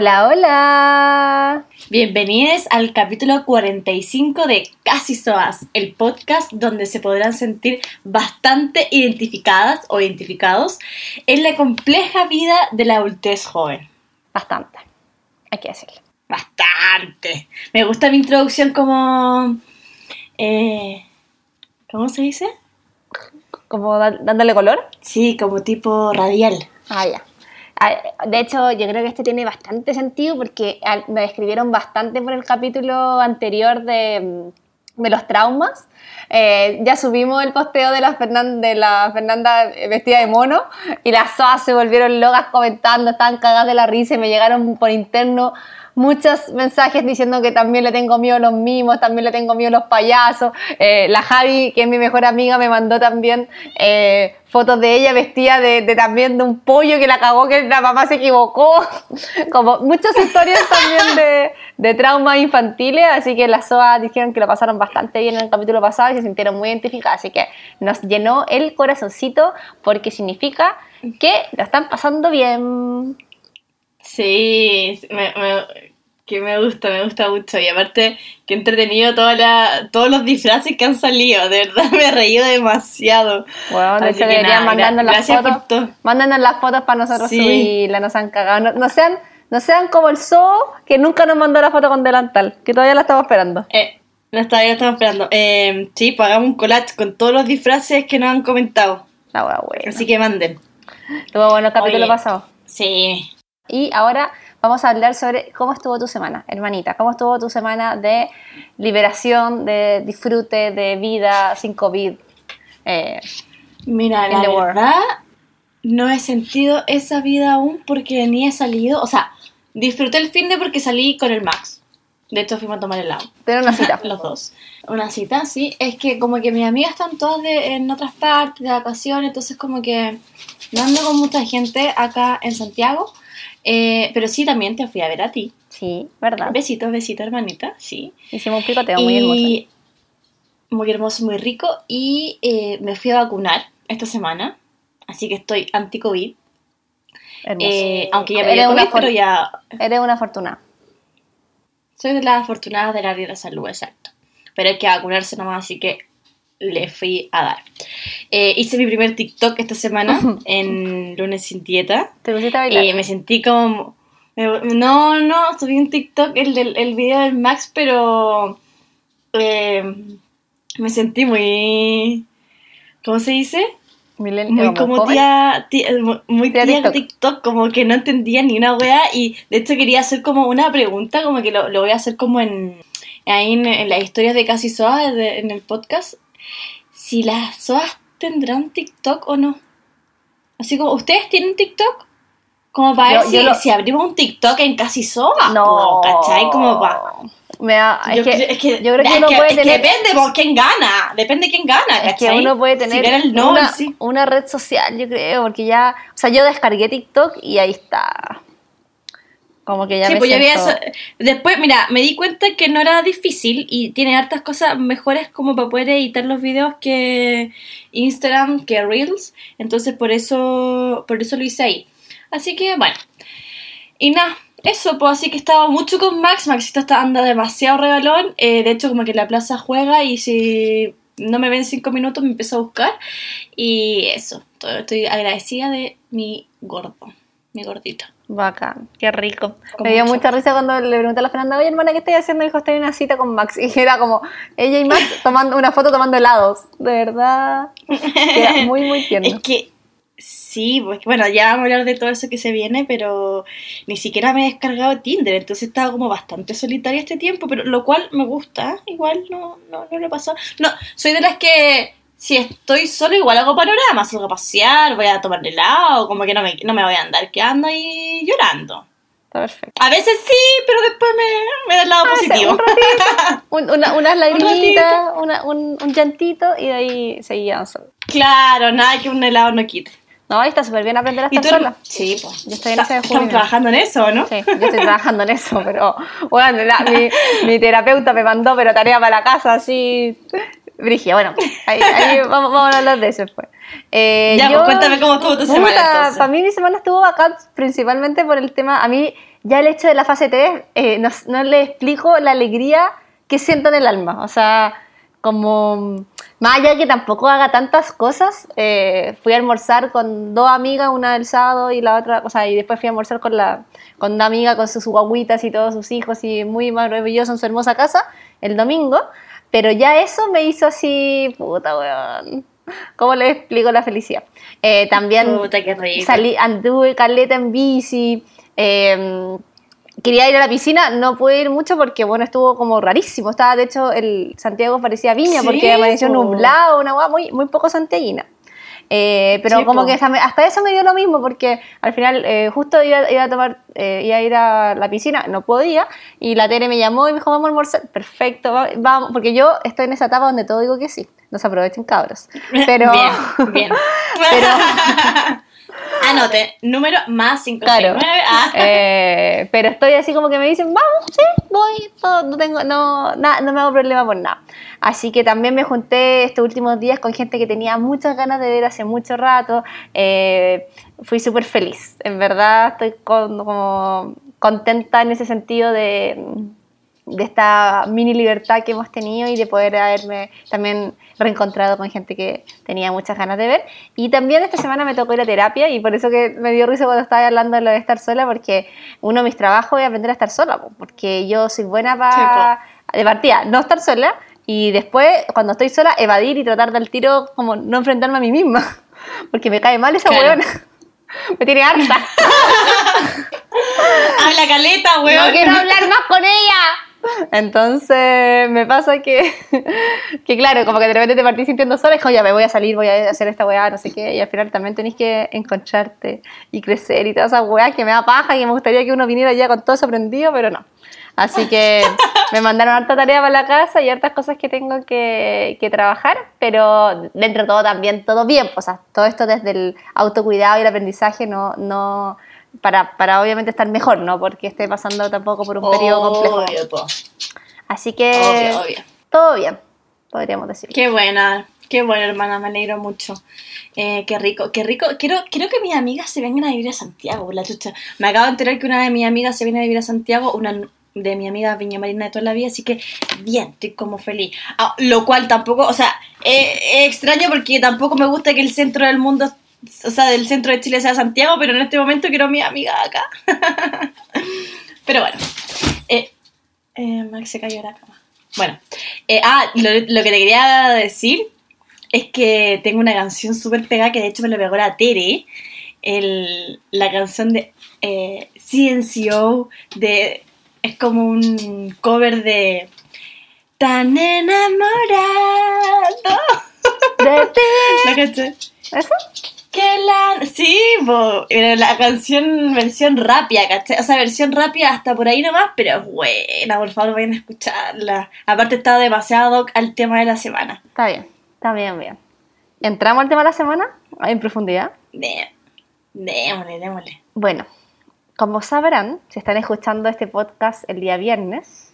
Hola, hola. Bienvenidos al capítulo 45 de Casi Soas, el podcast donde se podrán sentir bastante identificadas o identificados en la compleja vida de la adultez joven. Bastante, hay que decirlo. Bastante. Me gusta mi introducción como... eh, ¿Cómo se dice? ¿Como dándole color? Sí, como tipo radial. Ah, ya. De hecho, yo creo que este tiene bastante sentido porque me describieron bastante por el capítulo anterior de, mm, de los traumas. Eh, ya subimos el posteo de la, Fernan- de la Fernanda vestida de mono y las SOAS se volvieron locas comentando, estaban cagadas de la risa y me llegaron por interno muchos mensajes diciendo que también le tengo miedo a los mimos, también le tengo miedo a los payasos. Eh, la Javi, que es mi mejor amiga, me mandó también eh, fotos de ella vestida de, también de un pollo que la cagó, que la mamá se equivocó. Como muchas historias también de, de traumas infantiles, así que las SOA dijeron que lo pasaron bastante bien en el capítulo pasado y se sintieron muy identificadas, así que nos llenó el corazoncito porque significa que lo están pasando bien. Sí, me- que me gusta, me gusta mucho. Y aparte, que entretenido toda la, todos los disfraces que han salido. De verdad, me he reído demasiado. Bueno, de hecho deberían mandarnos las gracias fotos. por las fotos para nosotros Sí. subirlas, nos han cagado. No, no sean, no sean como el zoo que nunca nos mandó la foto con delantal, que todavía la estamos esperando. Eh, está, ya estamos esperando. Eh, sí, pues hagamos un collage con todos los disfraces que nos han comentado. La buena. Así que manden. Estuvo bueno el capítulo Oye. pasado. Sí. Y ahora vamos a hablar sobre cómo estuvo tu semana, hermanita. ¿Cómo estuvo tu semana de liberación, de disfrute, de vida sin COVID? Eh, Mira, la verdad, no he sentido esa vida aún porque ni he salido. O sea, disfruté el fin de porque salí con el Max. De hecho, fuimos a tomar helado. tener una cita. Los dos. Una cita, sí. Es que como que mis amigas están todas de- en otras partes de vacaciones, entonces como que no ando con mucha gente acá en Santiago. Eh, pero sí, también te fui a ver a ti. Sí, ¿verdad? Besitos, besitos, hermanita, sí. Hicimos un picoteo muy hermoso. y muy hermoso, muy rico. Y eh, me fui a vacunar esta semana, así que estoy anti-COVID. Eh, aunque ya me dio COVID, pero ya Eres una afortunada. soy de las afortunadas del área de la salud, exacto. Pero hay que vacunarse nomás, así que le fui a dar. Eh, hice mi primer TikTok esta semana, en lunes sin dieta. ¿Te pusiste a bailar? Y me sentí como... No, no, subí un TikTok, el, del, el video del Max, pero... eh, me sentí muy... ¿Cómo se dice? Muy como tía, tía- mu- muy Tía tía TikTok. TikTok. como que no entendía ni una wea y de hecho quería hacer como una pregunta, como que lo, lo voy a hacer como en ahí en, en las historias de Casi Soa, de- en el podcast, si las Soas tendrán TikTok o no. Así como, ¿ustedes tienen TikTok? Como para Yo- ver si, yo lo- si abrimos un TikTok en Casi Soa, No. ¿cachai? Como para... Me da- es, Yo, que, es que, yo creo que uno que- puede tener. depende por quién gana, depende de quién gana, Es que ¿cachai? uno puede Si tener gana el no, una, sí. una red social, yo creo, porque ya, o sea, yo descargué TikTok y ahí está. Como que ya Sí, me pues ya había. Después, mira, me di cuenta que no era difícil y tiene hartas cosas mejores como para poder editar los videos que Instagram, que Reels. Entonces por eso, por eso lo hice ahí. Así que bueno. Y nada, eso, pues así que he estado mucho con Max. Maxito está anda demasiado regalón. Eh, de hecho, como que la plaza juega y si no me ven cinco minutos me empieza a buscar. Y eso, estoy agradecida de mi gordo, mi gordito. Bacán, qué rico. Con me dio mucho. mucha risa cuando le pregunté a la Fernanda, oye hermana, ¿qué estoy haciendo? Dijo, estoy en una cita con Max. Y era como ella y Max tomando una foto tomando helados. De verdad. Era muy, muy tierno. Es que sí, pues bueno, ya vamos a hablar de todo eso que se viene, pero ni siquiera me he descargado Tinder, entonces estaba como bastante solitaria este tiempo, pero lo cual me gusta, igual no, no, no lo pasó. No, soy de las que si estoy solo igual hago panorama, salgo a pasear, voy a tomar helado, como que no me, no me voy a andar quedando ahí llorando. Perfecto. A veces sí, pero después me, me da el lado Ah, sí, positivo. un ratito, un- una, unas lagrimitas, una- un, un llantito y de ahí seguía solo. claro, nada que un helado no quite. No, ahí está súper bien aprender a ¿Y estar sola. Sí, pues. Yo estoy en ese de Estamos trabajando en eso, ¿no? Sí, yo estoy trabajando en eso, pero bueno, la- mi, mi terapeuta me mandó pero tarea para la casa así. Brigia, bueno, ahí, ahí vamos, vamos a hablar de eso después. Eh, Ya, pues, cuéntame cómo estuvo tu semana, entonces. Para mí mi semana estuvo bacán, principalmente por el tema, a mí ya el hecho de la fase 3, eh, no, no le explico la alegría que siento en el alma. O sea, como más allá de que tampoco haga tantas cosas, eh, fui a almorzar con dos amigas, una el sábado y la otra, o sea, y después fui a almorzar con la con una amiga con sus guaguitas y todos sus hijos y muy maravilloso en su hermosa casa el domingo, pero ya eso me hizo así, puta weón. ¿Cómo le explico la felicidad? Eh, también Puta, salí, anduve caleta en bici, eh, quería ir a la piscina, no pude ir mucho porque, bueno, estuvo como rarísimo. Estaba, de hecho, el Santiago parecía viña Sí, porque amaneció po. nublado, una hueá muy, muy poco santiaguina. Eh, pero Sí, como po. que hasta, eso me dio lo mismo porque al final eh, justo iba, iba a tomar, eh, iba a ir a la piscina, no podía, y la Tere me llamó y me dijo, vamos a almorzar, perfecto, va- vamos, porque yo estoy en esa etapa donde todo digo que sí, no se aprovechen cabros. Pero, Bien, bien. pero Anote, número más 569. Claro. Ah. Eh, pero estoy así como que me dicen, vamos, sí, voy, todo, no tengo, no, na- no me hago problema por nada. Así que también me junté estos últimos días con gente que tenía muchas ganas de ver hace mucho rato. Eh, fui súper feliz. En verdad estoy con- como contenta en ese sentido de, de esta mini libertad que hemos tenido y de poder haberme también reencontrado con gente que tenía muchas ganas de ver. Y también esta semana me tocó ir a terapia y por eso que me dio risa cuando estaba hablando de lo de estar sola, porque uno de mis trabajos es aprender a estar sola, po, porque yo soy buena para... de partida, no estar sola y después, cuando estoy sola, evadir y tratar del tiro como no enfrentarme a mí misma, porque me cae mal esa Claro. huevona. Me tiene harta. Habla caleta, weón. No quiero hablar más con ella. Entonces me pasa que, que claro, como que de repente te partís sintiendo sola y como ya me voy a salir, voy a hacer esta weá, no sé qué, y al final también tenés que encontrarte y crecer y todas esas weas que me da paja y me gustaría que uno viniera ya con todo eso aprendido, pero no. Así que me mandaron harta tarea para la casa y hartas cosas que tengo que, que trabajar, pero dentro de todo también todo bien, o sea, todo esto desde el autocuidado y el aprendizaje no, no para, para obviamente estar mejor, no porque esté pasando tampoco por un periodo complejo. Obvio, po. Así que Obvio, obvio. todo bien, podríamos decir. Qué buena, qué buena hermana, me alegro mucho. Eh, qué rico, qué rico. Quiero, quiero que mis amigas se vengan a vivir a Santiago, por la chucha. Me acabo de enterar que una de mis amigas se viene a vivir a Santiago, una de mi amiga Viña Marina de toda la vida, así que bien, estoy como feliz. Ah, lo cual tampoco, o sea, eh, es extraño porque tampoco me gusta que el centro del mundo, o sea, del centro de Chile sea Santiago, pero en este momento quiero a mi amiga acá. pero bueno, eh, eh, Max se cayó la cama. Bueno, eh, ah, lo, lo que te quería decir es que tengo una canción súper pegada que de hecho me lo pegó la Tere. El, la canción de CNCO de es como un cover de Tan enamorado. De ti. ¿Eso? Que la... Sí, po, pero la canción versión rápida, ¿cachai? O sea, versión rápida hasta por ahí nomás, pero es buena, por favor vayan a escucharla. Aparte está demasiado al tema de la semana. Está bien, está bien, bien. ¿Entramos al tema de la semana? En profundidad. De- Démosle, démosle. Bueno, como sabrán, si están escuchando este podcast el día viernes,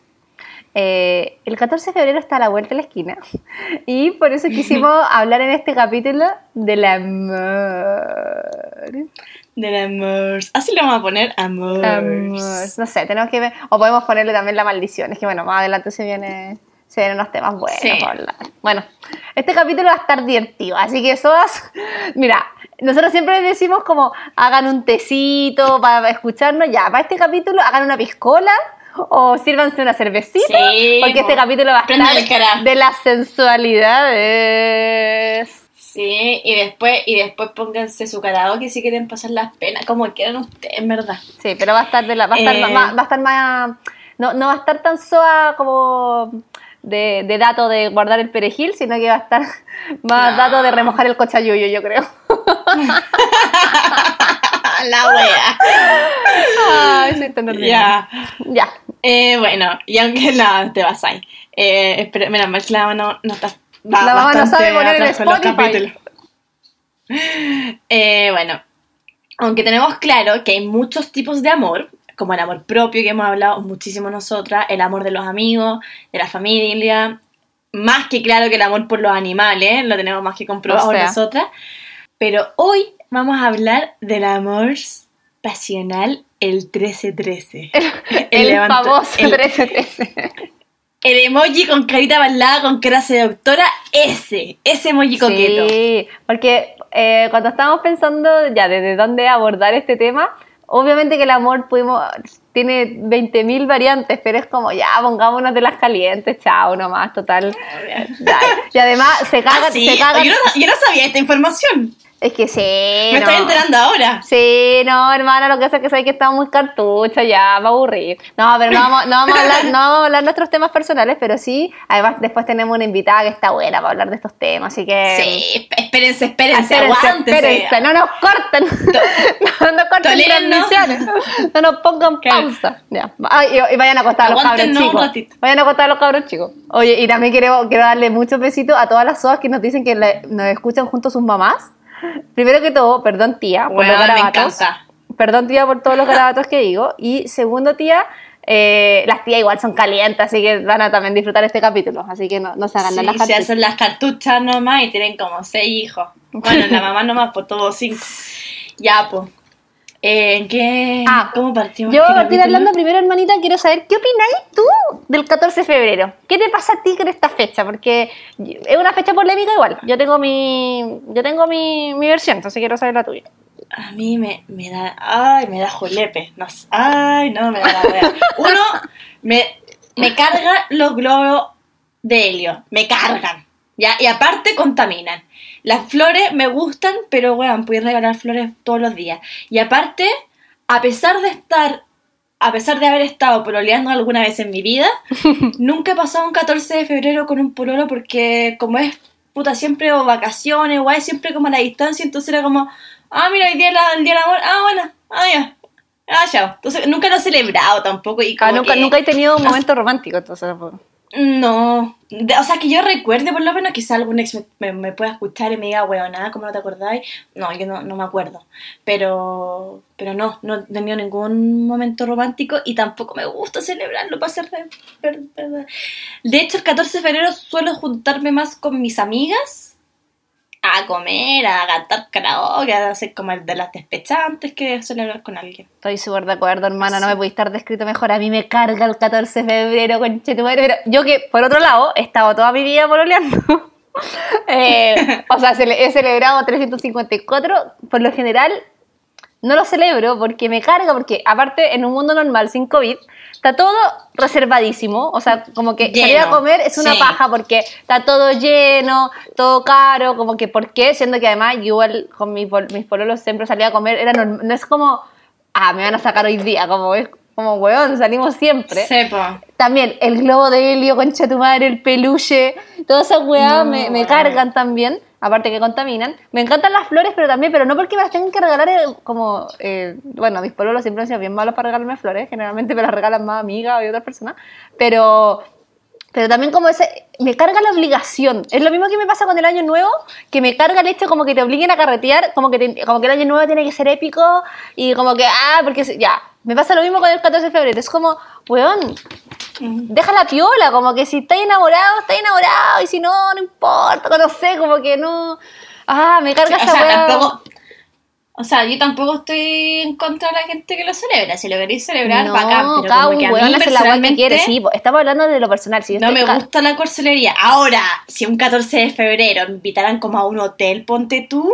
eh, el 14 de febrero está a la vuelta de la esquina y por eso quisimos hablar en este capítulo del amor. Del amor. Así le vamos a poner amor. Amor. No sé, tenemos que ver, o podemos ponerle también la maldición, es que bueno, más adelante se viene se vienen unos temas buenos Sí. para hablar. Bueno, este capítulo va a estar divertido, así que todas, mira, nosotros siempre les decimos como hagan un tecito para escucharnos, ya, para este capítulo hagan una piscola o sírvanse una cervecita, Sí, porque este capítulo va a estar de las sensualidades. Sí, y después, y después pónganse su karaoke si quieren pasar las penas, como quieran ustedes, en verdad. Sí, pero va a estar de la, va a estar Eh. más, va a estar más no, no va a estar tan soa como de, de dato de guardar el perejil, sino que va a estar más No. dato de remojar el cochayuyo, yo creo. la wea. Ay, soy tan ordinaria. Ya. Ya. Eh, bueno, y aunque no te vas ahí. Eh, menos mal que la no, está. va La mamá no sabe poner el Spotify. Eh, bueno, aunque tenemos claro que hay muchos tipos de amor, como el amor propio que hemos hablado muchísimo nosotras, el amor de los amigos, de la familia, más que claro que el amor por los animales, lo tenemos más que comprobado O sea. nosotras. Pero hoy vamos a hablar del amor pasional el 1313. El, famoso el- 1313. El emoji con carita balada, con cara de doctora, ese, ese emoji coqueto. Sí, porque eh, cuando estábamos pensando ya desde dónde abordar este tema, obviamente que el amor pudimos, tiene 20.000 variantes, pero es como ya, pongámonos de las calientes, chao nomás, total. Y además se Ah, cagan, sí, se cagan. yo, no, yo no sabía esta información. Es que sí. Me no. estoy enterando ahora. Sí, no, hermana, lo que pasa es que sabes que estamos muy cartucha ya, va a aburrir. No, pero no vamos, no vamos a hablar, no vamos a hablar nuestros temas personales, pero sí, además después tenemos una invitada que está buena para hablar de estos temas, así que... Sí, espérense, espérense, aguántense. no nos corten, no nos corten transmisiones, no nos pongan pausa. Ya. Ay, y, y vayan a acostar a los cabros chicos. Vayan a acostar a los cabros chicos. Oye, y también quiero, quiero darle muchos besitos a todas las soas que nos dicen que le- nos escuchan junto a sus mamás. Primero que todo, perdón tía por los me garabatos. Perdón tía por todos los garabatos que digo. Y segundo tía, eh, las tías igual son calientes, así que van a también disfrutar este capítulo. Así que no, no se hagan Sí, las se cartuchas. hacen las cartuchas nomás y tienen como seis hijos. Bueno, la mamá nomás, pues todos cinco. Ya, pues. Eh, ¿En qué? Ah, ¿Cómo partimos? Yo este voy a partir hablando primero, hermanita, quiero saber qué opináis tú del 14 de febrero. ¿Qué te pasa a ti con esta fecha? Porque es una fecha polémica igual. Yo tengo mi, yo tengo mi, mi versión, entonces quiero saber la tuya. A mí me, me da. Ay, me da jolepe. No, ay, no, me da la wea. Uno, me, me carga los globos de helio. Me cargan. ¿ya? Y aparte contaminan. Las flores me gustan, pero bueno, puedes regalar flores todos los días. Y aparte, a pesar de estar. A pesar de haber estado pololeando alguna vez en mi vida, nunca he pasado un 14 de febrero con un pololo porque como es puta siempre o vacaciones, guay, siempre como a la distancia, entonces era como, ah, mira, hoy día la- el día del amor, ah, bueno, ah, ya, ah, chao. Entonces nunca lo he celebrado tampoco y Ah, nunca, que- nunca he tenido un momento romántico, entonces. No, o sea, que yo recuerde por lo menos, quizá algún ex me, me- pueda escuchar y me diga, nada ¿cómo no te acordáis? No, yo no, no me acuerdo, pero pero no, no he tenido ningún momento romántico y tampoco me gusta celebrarlo para ser de, de hecho, el 14 de febrero suelo juntarme más con mis amigas a comer, a cantar karaoke, a hacer como el de las despechantes que celebrar con alguien. Estoy súper de acuerdo, hermana, no me podéis estar descrito mejor. A mí me carga el 14 de febrero, conchetumare. Pero yo que, por otro lado, he estado toda mi vida pololeando. Eh, o sea, he celebrado 354. Por lo general, no lo celebro porque me carga, porque aparte, en un mundo normal, sin COVID, está todo reservadísimo. O sea, como que salir a Lleno, comer es una sí. paja porque está todo lleno, todo caro, como que ¿por qué? Siendo que además yo con mis, mis pololos siempre salía a comer, era no es como, ah, me van a sacar hoy día, como es como, weón, salimos siempre. Sepa. También el globo de helio, concha tu madre, el peluche, todas esas weas No, me, me cargan también, aparte que contaminan. Me encantan las flores, pero también, pero no porque me las tengan que regalar eh, como, eh, bueno, mis pololos siempre han sido bien malos para regalarme flores, generalmente me las regalan más amigas o otras personas, pero pero también como ese, me carga la obligación. Es lo mismo que me pasa con el año nuevo, que me carga el hecho como que te obliguen a carretear, como que, te- como que el año nuevo tiene que ser épico y como que, ah, porque ya. Me pasa lo mismo con el 14 de febrero. Es como, weón, deja la piola, como que si estás enamorado, estás enamorado, y si no, no importa, no sé, como que no. Ah, me carga o esa sea, tampoco. O sea, yo tampoco estoy en contra de la gente que lo celebra. Si lo queréis celebrar, no, bacán. Pero cada como que a mí la weá que quiere, personalmente sí, estamos hablando de lo personal. Si no me ca- gusta la corcelería. Ahora, si un 14 de febrero me invitaran como a un hotel, ponte tú,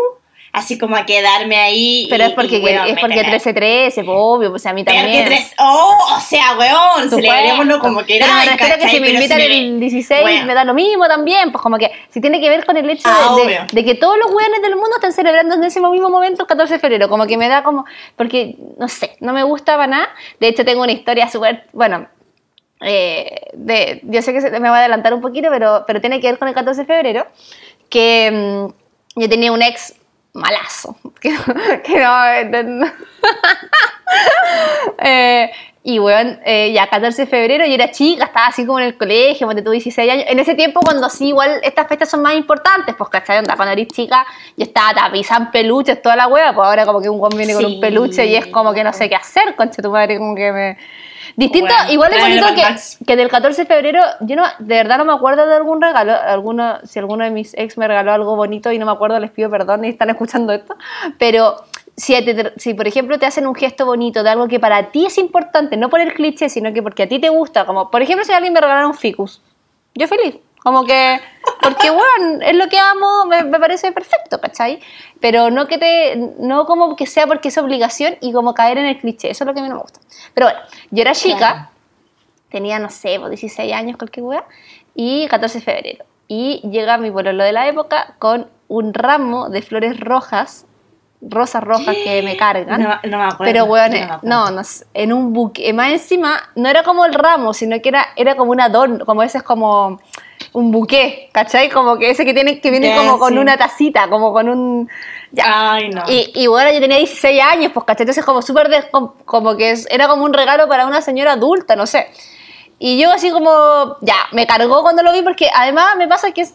así como a quedarme ahí. Pero y- es porque, weón, es me porque cagué. 13-13, po, obvio, pues a mí Pero también. que tres. Oh, o sea, weón, celebrémoslo como que Pero me que si me invitan el 16 me da lo mismo también, pues como que si tiene que ver con el hecho de- Ah, de, que todos los weones del mundo están celebrando en ese mismo momento el 14 de febrero, como que me da como, porque no sé, no me gusta para nada. De hecho tengo una historia súper, bueno, eh, de, yo sé que se- me voy a adelantar un poquito, pero, pero tiene que ver con el 14 de febrero, que mm, yo tenía un ex malazo, que, que no, no- Eh, y bueno, eh, ya 14 de febrero yo era chica, estaba así como en el colegio, cuando tuve 16 años. En ese tiempo, cuando sí, igual estas fechas son más importantes, pues, ¿cachai? Onda, cuando eres chica, yo estaba tapizada en peluches, toda la hueá, pues ahora como que un guan viene con un peluche y es como que no sé qué hacer, concha tu madre, como que me... Distinto, Bueno, igual es bonito que, que del 14 de febrero, yo no, de verdad no me acuerdo de algún regalo, alguno, si alguno de mis ex me regaló algo bonito y no me acuerdo, les pido perdón y están escuchando esto, pero si, te- si, por ejemplo te hacen un gesto bonito de algo que para ti es importante, no por el cliché, sino que porque a ti te gusta, como por ejemplo si alguien me regalara un ficus, yo feliz, como que, porque bueno, es lo que amo, me, me parece perfecto, ¿cachai? Pero no que te, no como que sea porque es obligación y como caer en el cliché, eso es lo que a mí no me gusta. Pero bueno, yo era chica, Claro. tenía, no sé, pues, 16 años, cualquier wea, y 14 de febrero. Y llega mi pololo de la época con un ramo de flores rojas, rosas rojas que me cargan. No, no me acuerdo. Pero, weón, no eh, no, en un buque, más encima, no era como el ramo, sino que era, era como un adorno, como ese es como un buqué, ¿cachai? Como que ese que tiene, que viene como con sí. una tacita, como con un... ya. Ay, no. Y, y bueno, yo tenía 16 años, pues, ¿cachai? Entonces como súper, como que es- era como un regalo para una señora adulta, no sé. Y yo así como, ya, me cargó cuando lo vi porque además me pasa que es...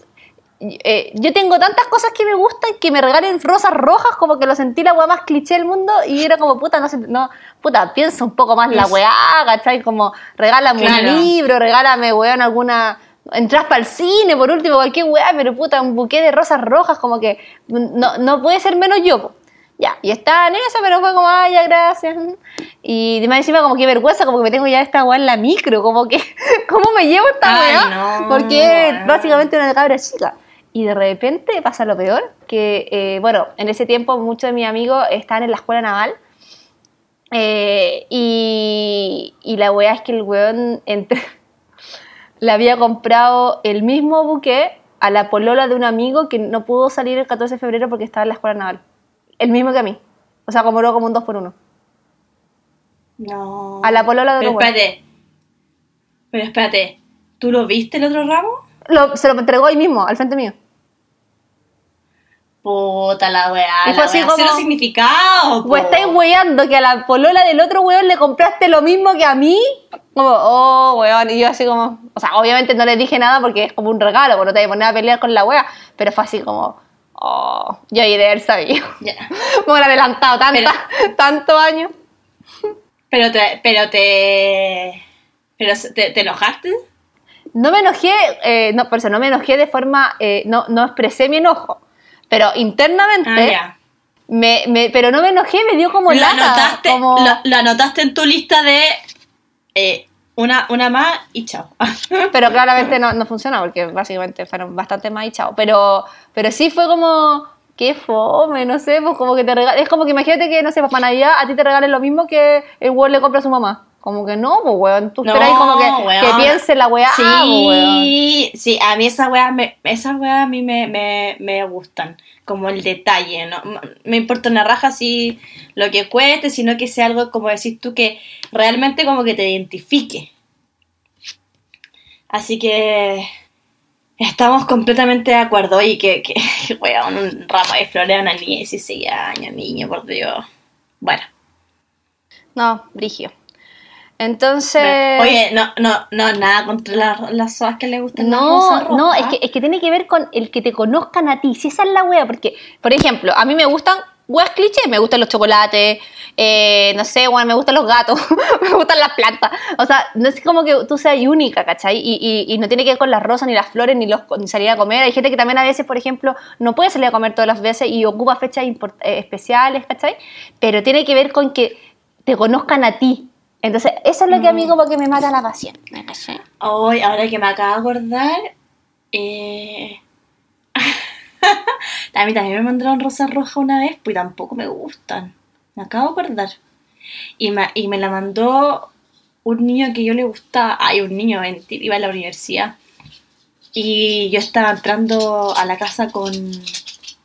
eh, yo tengo tantas cosas que me gustan que me regalen rosas rojas, como que lo sentí la weá más cliché del mundo y era como, puta, no sé, no, puta, piensa un poco más la weá, ¿cachai? Como, regálame Claro. un libro, regálame, weón, alguna... Entras para el cine, por último, cualquier weá, pero puta, un buqué de rosas rojas, como que no, no puede ser menos yo, po. Ya, y estaba en eso, pero fue como, ay, ya, gracias. Y más encima, como que vergüenza, como que me tengo ya esta weá en la micro, como que, ¿cómo me llevo esta weá? no, Porque es básicamente una cabra chica. Y de repente pasa lo peor, que, eh, bueno, en ese tiempo muchos de mis amigos estaban en la escuela naval. eh, y, y la weá es que el weón entre, le había comprado el mismo buque a la polola de un amigo que no pudo salir el 14 de febrero porque estaba en la escuela naval. El mismo que a mí. O sea, como como un 2 por 1 No. A la polola de Pero espérate. Pero espérate. ¿Tú lo viste el otro ramo? Lo- se lo entregó ahí mismo, al frente mío. Puta la weá. Y fue así como- significado. Pues estáis weyando que a la polola del otro weón le compraste lo mismo que a mí. Como, oh, weón. Y yo así como, o sea, obviamente no le dije nada porque es como un regalo, porque no te voy a poner a pelear con la wea. Pero fue así como, oh, yo ahí de haber sabido. Ya. Me hubiera adelantado tantos años. Pero te. Pero te. Pero te, te enojaste. No me enojé, eh, no, por eso no me enojé de forma, eh, no, no expresé mi enojo. Pero internamente, Ah, ya. me, me- pero no me enojé, me dio como lata. anotaste, como... lo, lo anotaste en tu lista de. eh, una, una más y chao. Pero claramente no, no funciona porque básicamente fueron bastante más y chao. Pero, pero sí fue como, qué fome, no sé, pues como que te. Es como que imagínate que, no sé, pues para Navidad a ti te regalen lo mismo que el weón le compra a su mamá. Como que no, pues weón, tú No, esperáis como que, que piense la weá, Sí, ah, pues, weón. sí, a mí esas weas, me, esas weas a mí me, me, me gustan, como el detalle, ¿no? Me importa una raja si lo que cueste, sino que sea algo, como decís tú, que realmente como que te identifique. Así que estamos completamente de acuerdo y que, que weón, un ramo de flores a una niña de 16 años, niño, por Dios. Bueno. No, brigio. Entonces... Oye, no, no, no, nada contra las, las soas que le gustan las No, rosas no, es que, es que tiene que ver con el que te conozcan a ti. Si esa es la wea, porque, por ejemplo, a mí me gustan weas clichés, me gustan los chocolates, eh, no sé, bueno, me gustan los gatos, me gustan las plantas. O sea, no es como que tú seas única, ¿cachai? Y, y- y no tiene que ver con las rosas, ni las flores, ni, los, ni salir a comer. Hay gente que también a veces, por ejemplo, no puede salir a comer todas las veces y ocupa fechas eh, especiales, ¿cachai? Pero tiene que ver con que te conozcan a ti. Entonces, eso es lo que a mí como que me mata la pasión. ¿me cachai? Hoy, ahora que me acabo de acordar, eh... a mí también me mandaron rosas rojas una vez, pues tampoco me gustan. Me acabo de acordar. Y me, y me la mandó un niño que yo le gustaba. Ay, un niño, mentira, iba a la universidad. Y yo estaba entrando a la casa con,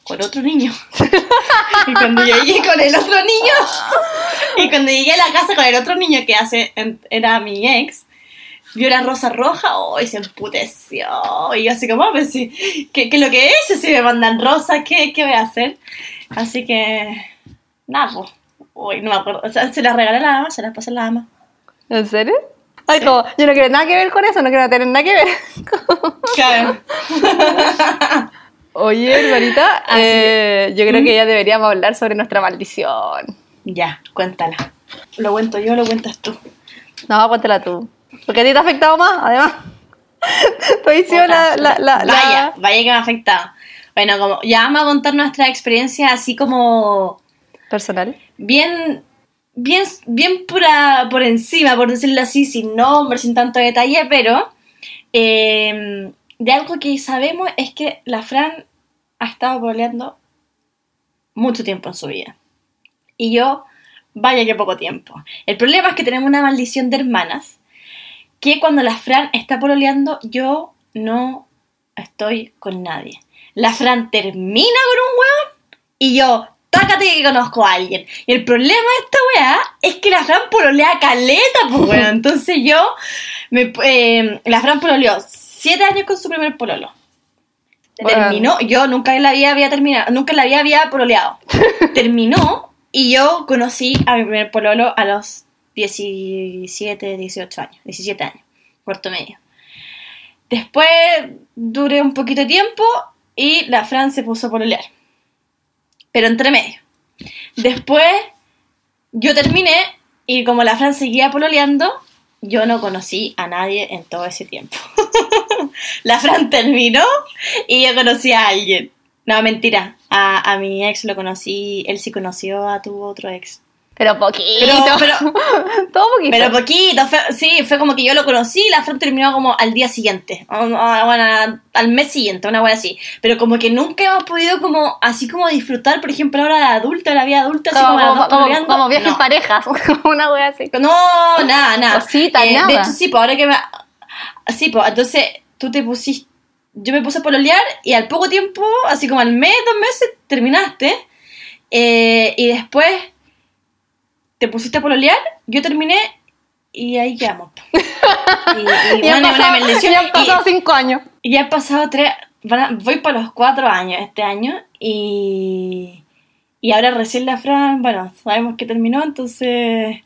con otro niño. y cuando llegué con el otro niño, y cuando llegué a la casa con el otro niño que hace, era mi ex, vio la rosa roja oh, y se emputeció. Y yo así como, ah, pues sí, ¿qué, qué es lo que es? Si me mandan rosas, ¿qué, ¿qué voy a hacer? Así que, nada, pues. Uy, no me acuerdo. O sea, se las regalé a la ama, se las pasé a la ama. ¿En serio? Ay, como, yo no quiero nada que ver con eso, no quiero tener nada que ver. Claro. Oye, hermanita, Así eh, yo creo que ya deberíamos hablar sobre nuestra maldición. ya, cuéntala. ¿Lo cuento yo o lo cuentas tú? No, cuéntala tú. Porque a ti te ha afectado más, además. Tú la, la, la, la- Vaya, vaya que me ha afectado. Bueno, como ya vamos a contar nuestra experiencia así como Personal. bien, bien, bien pura por encima, por decirlo así, sin nombre, sin tanto detalle, pero eh, de algo que sabemos es que la Fran ha estado pololeando mucho tiempo en su vida. Y yo, vaya que poco tiempo. El problema es que tenemos una maldición de hermanas, que cuando la Fran está pololeando, yo no estoy con nadie. La Fran termina con un weón y yo, tácate que conozco a alguien. Y el problema de esta weá es que la Fran pololea caleta, pues weón. Entonces yo, me, eh, la Fran pololeó siete años con su primer pololo. Bueno. Terminó, yo nunca en la vida había terminado, nunca en la vida había pololeado. Terminó y yo conocí a mi primer pololo a los 17, 18 años, 17 años, cuarto medio. Después duré un poquito de tiempo y la Fran se puso a pololear. Pero entre medio. Después yo terminé y como la Fran seguía pololeando, yo no conocí a nadie en todo ese tiempo. la Fran terminó y yo conocí a alguien. No, mentira. A, a mi ex lo conocí, él sí conoció a tu otro ex. Pero poquito. Pero, pero, Todo poquito. pero poquito, fue- sí, fue como que yo lo conocí y la Fran terminó como al día siguiente, o- o- bueno, al mes siguiente, una wea así. Pero como que nunca hemos podido como, así como disfrutar, por ejemplo, ahora de adulta, la vida adulta, así como, como, las como, como, como viaje en No. parejas. Una wea así. No, nada, nada. Cositas, Eh, nada. De hecho, sí, pues ahora que me... Sí, pues entonces tú te pusiste... Yo me puse a pololear y al poco tiempo, así como al mes, dos meses, terminaste. Eh, y después te pusiste a pololear, yo terminé y ahí quedamos. Y, y, Y han bueno, pasado, y han pasado cinco años. y ya han pasado tres, a- voy para los cuatro años este año y, y ahora recién la Fran, bueno, sabemos que terminó, entonces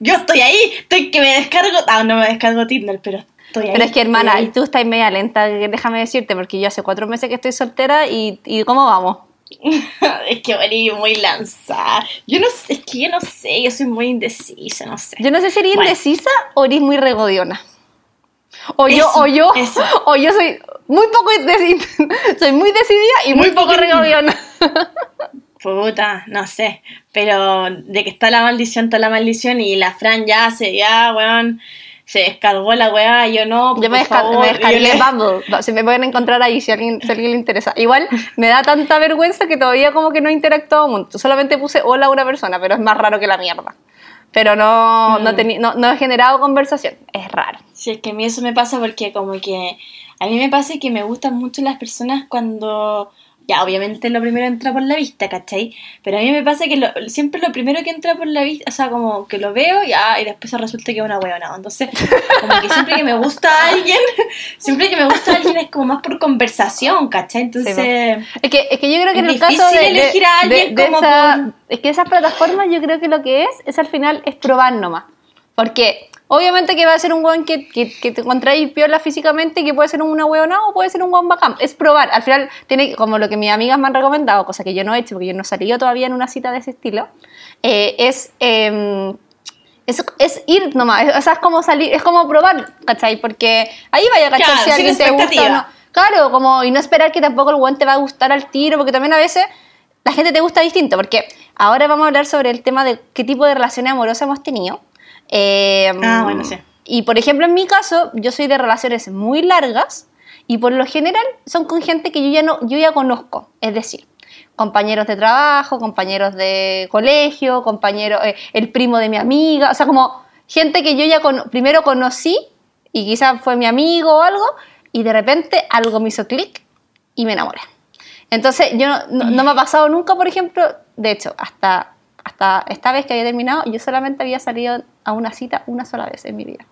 yo estoy ahí, estoy que me descargo, ah, no me descargo Tinder, pero estoy ahí. Pero es que, hermana, estoy y tú estás media lenta, déjame decirte, porque yo hace cuatro meses que estoy soltera y, y ¿cómo vamos? es que bueno, muy lanzada. Yo no sé, es que yo no sé, yo soy muy indecisa, no sé. Yo no sé si eres Bueno. indecisa o eres muy regodiona. O yo, o yo, eso. o yo soy muy poco soy muy decidida y muy, Muy poco regodiona. Puta, no sé. Pero de que está la maldición, está la maldición. Y la Fran ya se, ya, weón, se descargó la weá. Yo no, Yo me, descar- favor. me descargué le- Bumble. No, Se me pueden encontrar ahí si a alguien, si alguien le interesa. Igual me da tanta vergüenza que todavía como que no he interactuado mucho. Solamente puse hola a una persona, pero es más raro que la mierda. Pero no, no, Mm. teni- no, no he generado conversación. Es raro. Sí, es que a mí eso me pasa porque como que a mí me pasa que me gustan mucho las personas cuando... Ya, obviamente lo primero entra por la vista, ¿cachai? Pero a mí me pasa que lo- siempre lo primero que entra por la vista, o sea, como que lo veo ya, y después resulta que es una huevona. Entonces, como que siempre que me gusta a alguien, siempre que me gusta a alguien es como más por conversación, ¿cachai? Entonces... Es que, es que yo creo que Es en el caso de, de- elegir a alguien de- de como esa- por- es que esas plataformas yo creo que lo que es es al final es probar nomás porque obviamente que va a ser un weón que, que, que te encontráis piola físicamente que puede ser una weona o puede ser un weón bacán es probar al final tiene como lo que mis amigas me han recomendado cosa que yo no he hecho porque yo no salí yo todavía en una cita de ese estilo eh, es em, es, es ir nomás, es- o sea, es como salir, es como probar, ¿cachai? Porque ahí vaya a cachar Claro, si alguien te gusta o no. Claro, como, y no esperar que tampoco el weón te va a gustar al tiro, porque también a veces la gente te gusta distinto, porque ahora vamos a hablar sobre el tema de qué tipo de relaciones amorosas hemos tenido. Eh, Ah, bueno, sí. Y por ejemplo, en mi caso, yo soy de relaciones muy largas y por lo general son con gente que yo ya, no, yo ya conozco, es decir, compañeros de trabajo, compañeros de colegio, compañeros, eh, el primo de mi amiga, o sea, como gente que yo ya cono- primero conocí y quizás fue mi amigo o algo, y de repente algo me hizo clic y me enamoré. Entonces, yo no, no- no me ha pasado nunca, por ejemplo, de hecho, hasta, hasta esta vez que había terminado, yo solamente había salido a una cita una sola vez en mi vida.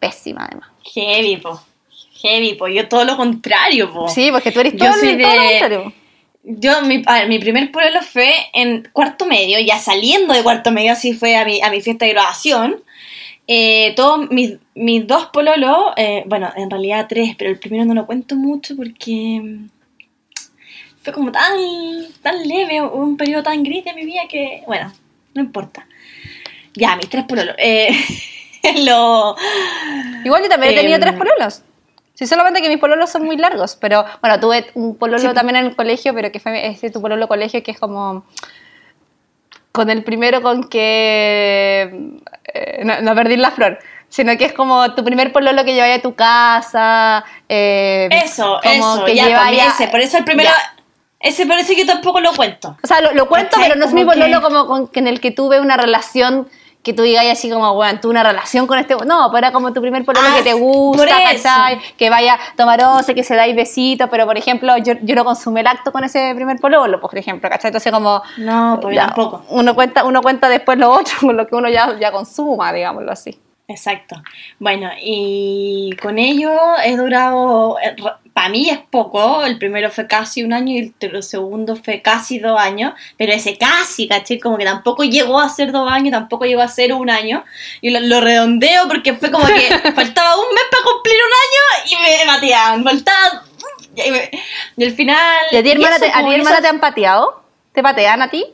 Pésima, además. Heavy, po. Heavy, po. Yo todo lo contrario, po. Sí, porque tú eres Yo soy todo lo de- contrario. Yo, mi, a ver, mi primer pololo fue en cuarto medio, ya saliendo de cuarto medio, así fue a mi, a mi fiesta de graduación. Eh, todos mis, mis dos pololos, eh, bueno, en realidad tres, pero el primero no lo cuento mucho porque mm, fue como tan, tan leve, un periodo tan gris de mi vida que, bueno, no importa. Ya, mis tres pololos. Eh, lo, Igual yo también he tenido Em, tres pololos. Sí, solamente que mis pololos son muy largos, pero bueno, tuve un pololo Sí. también en el colegio, pero que fue ese tu pololo colegio que es como con el primero con que eh, no, no perdí la flor, sino que es como tu primer pololo que lleváis a tu casa. eh, Eso, como eso, que ya, ese. Por eso el primero. Ya. Ese eso yo tampoco lo cuento. O sea, lo, lo cuento, pero no es mi pololo que- como con, que en el que tuve una relación que tú digas así como, bueno, tuve una relación con este... No, pero era como tu primer pololo Ah, que te gusta. ¿cachai? Que vaya a tomar once, que se dais besitos, pero por ejemplo, yo, yo no consumí el acto con ese primer pololo, por ejemplo, ¿cachai? Entonces como... No, pues ya, tampoco. Uno cuenta, uno cuenta después lo otro, con lo que uno ya, ya consuma, digámoslo así. Exacto. Bueno, y con ello he durado, para mí es poco, el primero fue casi un año y el segundo fue casi dos años, pero ese casi, ¿caché? Como que tampoco llegó a ser dos años, tampoco llegó a ser un año, y lo, lo redondeo porque fue como que faltaba un mes para cumplir un año y me bateaban, faltaba... Y, me- y al final... ¿Y a ti, hermana, te, a ti, que hermana, eso- te han pateado? ¿Te patean a ti?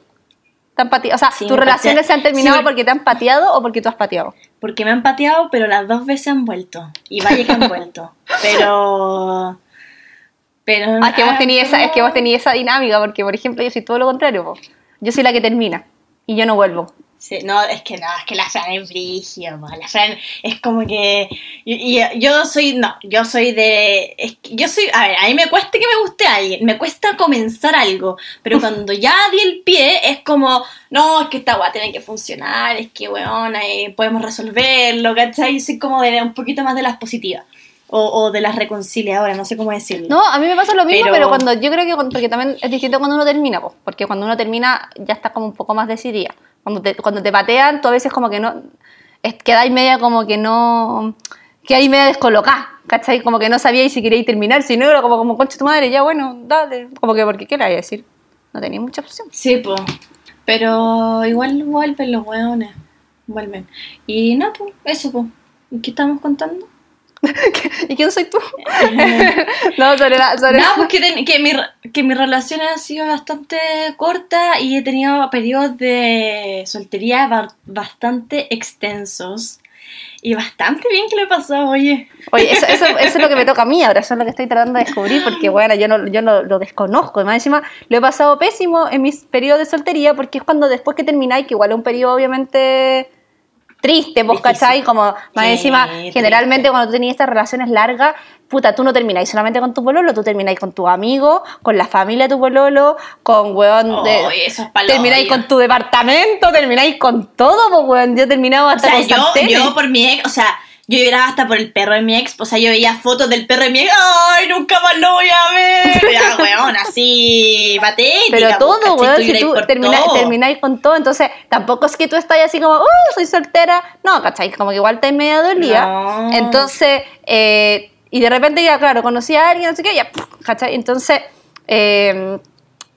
O sea, Sí, ¿tus relaciones se han terminado Sí, porque te han pateado o porque tú has pateado? Porque me han pateado, pero las dos veces han vuelto. Y vaya que han vuelto. Pero. Pero. Ah, es que vos tenías esa, es que vos tenías esa dinámica, porque por ejemplo yo soy todo lo contrario, po. yo soy la que termina y yo no vuelvo. Sí, no, es que no, es que la Fran es la Fran es como que, y, y yo soy, no, yo soy de, es que yo soy, a ver, a mí me cuesta que me guste alguien, me cuesta comenzar algo, pero cuando ya di el pie es como, no, es que esta weá tiene que funcionar, es que weón, eh, podemos resolverlo, ¿cachai? Yo soy como de un poquito más de las positivas, o, o de las reconciliadoras, no sé cómo decirlo. No, a mí me pasa lo mismo, pero, Pero- cuando yo creo que cuando- porque también es distinto cuando uno termina, po, porque cuando uno termina ya estás como un poco más decidida. Cuando te, cuando te patean, tú a veces como que no, es, quedáis media como que no, quedáis media descolocada, ¿cachai? Como que no sabíais si queríais terminar, si no era como, como concha tu madre, ya bueno, dale, como que porque, ¿qué le voy a decir? No tenía mucha opción. Sí, pues. Pero igual vuelven los hueones. Vuelven. Y no, pues, eso, pues. ¿Y qué estamos contando? ¿Y quién soy tú? no, sobre la... Sobre Nada, pues que, ten- que, mi, que mi relación ha sido bastante corta y he tenido periodos de soltería ba- bastante extensos. Y bastante bien que lo he pasado, oye. Oye, eso, eso, eso es lo que me toca a mí ahora, eso es lo que estoy tratando de descubrir, porque bueno, yo no, yo no lo desconozco. Y más encima lo he pasado pésimo en mis periodos de soltería, porque es cuando después que termináis, que igual es un periodo obviamente triste, vos Difícil. cachai, como más Sí, encima, generalmente cuando tú tenías estas relaciones largas, puta, tú no termináis solamente con tu pololo, tú termináis con tu amigo, con la familia de tu pololo, con weón de... Oye, eso es termináis con tu departamento, termináis con todo, pues weón, yo he terminado O hasta sea, con yo, yo por mi ex, o sea, yo lloraba hasta por el perro de mi ex, o sea, yo veía fotos del perro de mi ex, ¡ay, nunca más lo voy a ver! Así, patética. Pero pues, todo, weón, si tú termina- termináis con todo, entonces tampoco es que tú estás así como, ¡uh, soy soltera! No, ¿cachai? Como que igual estás media dolida. No. Entonces, eh, y de repente ya, claro, conocí a alguien, no sé qué, ya, ¿cachai? Entonces, eh,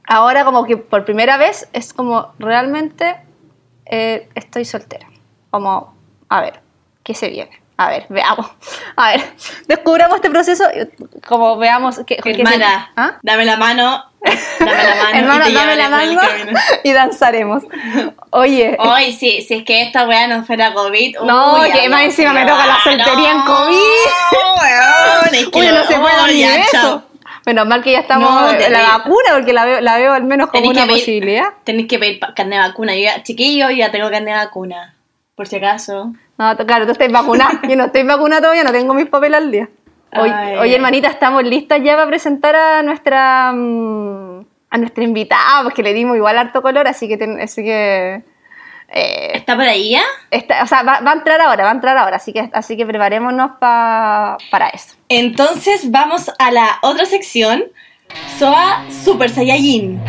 ahora como que por primera vez es como, realmente eh, estoy soltera. Como, a ver, ¿qué se viene? A ver, veamos. A ver, descubramos este proceso, como veamos qué, qué se- Hermana, ¿Ah? dame la mano, dame la mano. Hermana, y dame la mano y danzaremos. Oye, Hoy, sí, si es que esta weá no fuera COVID. No, uy, que más no, encima me no, toca la soltería en no, COVID. weón, es que uy, no lo- se puede ni chao. eso. Menos mal que ya estamos No, en la vacuna, porque la veo, la veo al menos como una que pedir- posibilidad. Tenéis que pedir carne de vacuna. Yo ya, chiquillo, ya tengo carne de vacuna. Por si acaso. No, claro, tú estás vacunada. Yo no estoy vacunada todavía, no tengo mis papeles al día. Ay. oye, hermanita, estamos listas ya para presentar a nuestra mm, a nuestra invitada, porque le dimos igual harto color, así que ten- así que eh, ¿Está por ahí ya? está- o sea, va, va a entrar ahora, va a entrar ahora, así que así que preparémonos pa- para eso. Entonces vamos a la otra sección. Soa Super Saiyajin.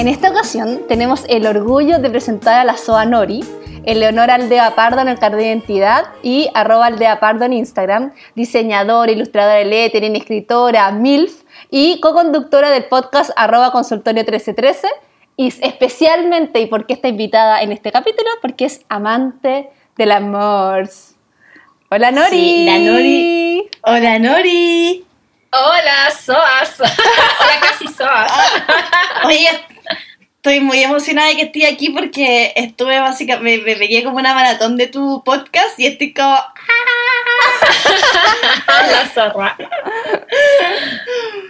En esta ocasión tenemos el orgullo de presentar a la Soa Nori, en Leonora Aldea Pardo en el carnet de identidad y arroba Aldea Pardo en Instagram, diseñadora, ilustradora de lettering, escritora, MILF y co-conductora del podcast arroba consultorio 1313 y especialmente, y por qué está invitada en este capítulo, porque es amante del amor. Hola Nori. Sí, la Nori. Hola Nori. Hola, Soas. Hola, casi Soas. Oye, estoy muy emocionada de que esté aquí porque estuve básicamente, me, me pegué como una maratón de tu podcast y estoy como... ¡ah! La zorra.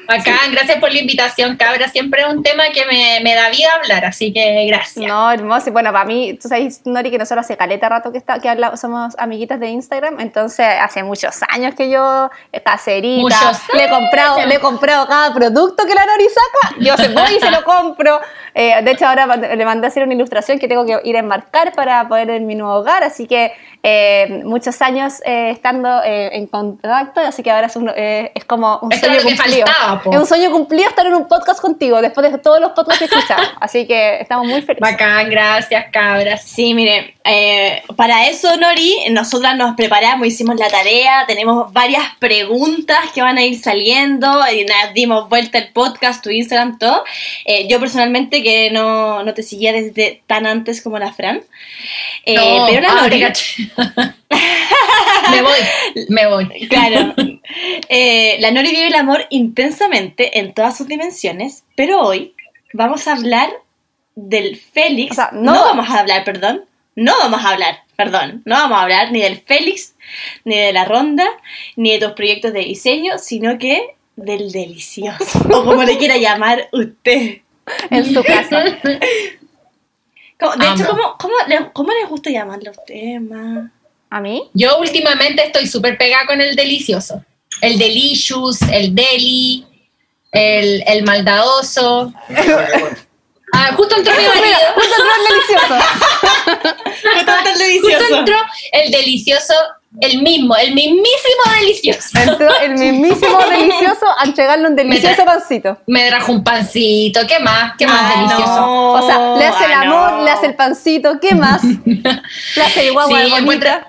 Bacán, gracias por la invitación, cabra. Siempre es un tema que me, me da vida hablar, así que gracias. No, hermoso. Bueno, para mí, tú sabes, Nori, que nosotros hace caleta rato que, está, que habla- somos amiguitas de Instagram, entonces hace muchos años que yo, eh, caserita, Muchos le he comprado, le he comprado cada producto que la Nori saca, yo se voy y se lo compro. Eh, de hecho, ahora le mandé a hacer una ilustración que tengo que ir a enmarcar para poder en mi nuevo hogar, así que eh, muchos años eh, estando eh, en contacto, así que ahora es, un- eh, es como un Esto es sueño cumplido. faltaba, es un sueño cumplido estar en un podcast contigo, después de todos los podcasts que escuchamos, así que estamos muy felices. Bacán, gracias, cabras. Sí, mire, eh, para eso, Nori, nosotras nos preparamos, hicimos la tarea, tenemos varias preguntas que van a ir saliendo, y nada, dimos vuelta el podcast, tu Instagram, todo. Eh, yo personalmente que no, no te seguía desde tan antes como la Fran. Eh, No, pero la ah, Nori, te caché. me voy, me voy. Claro. Eh, la Nori vive el amor intensamente en todas sus dimensiones, pero hoy vamos a hablar del Félix. O sea, no... no- vamos a hablar, perdón. No vamos a hablar, perdón. No vamos a hablar ni del Félix, ni de la ronda, ni de tus proyectos de diseño, sino que del delicioso. O como le quiera llamar usted. en su casa. Como- de hecho. ¿cómo, cómo, le- cómo les gusta llamarle a usted, ma? ¿A mí? Yo últimamente estoy súper pegada con el delicioso. El delicious, el deli, el, el maldadoso. Ah, justo entró mi marido. Justo entró el delicioso. ¿Qué tal tan Justo delicioso? entró el delicioso, el mismo, el mismísimo delicioso. Entró el mismísimo delicioso a entregarle un delicioso pancito. Me trajo un pancito, ¿qué más? ¿Qué más Ah, delicioso? no. O sea, le hace el Ah, amor, no. le hace el pancito, ¿qué más? Le hace el guagua Sí, bonita.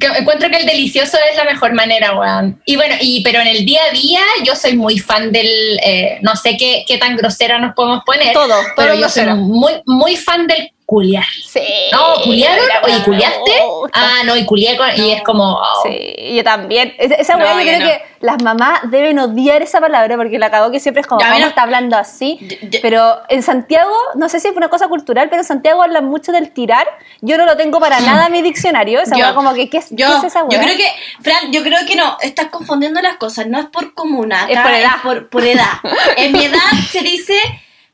que encuentro que el delicioso es la mejor manera, weón. Y bueno, y, pero en el día a día yo soy muy fan del, eh, no sé qué, qué tan grosera nos podemos poner, Todo, todo pero yo soy muy, muy fan del culiar. Sí. No, ¿culiaron? Oye, ¿culiaste? Ah, no, y culié con- y es como... oh. Sí, yo también. Esa, esa weá No, yo yo creo no. que las mamás deben odiar esa palabra porque la cagó que siempre es como, Ya, ¿cómo mira. está hablando así? Yo- yo- Pero en Santiago, no sé si es una cosa cultural, pero en Santiago hablan mucho del tirar. Yo no lo tengo para nada en mi diccionario. Esa Yo- weá como que, ¿qué es, Yo, qué es esa yo weá? creo que, Fran, yo creo que no, estás confundiendo las cosas, no es por comuna, Es por edad. por, por edad. En mi edad se dice,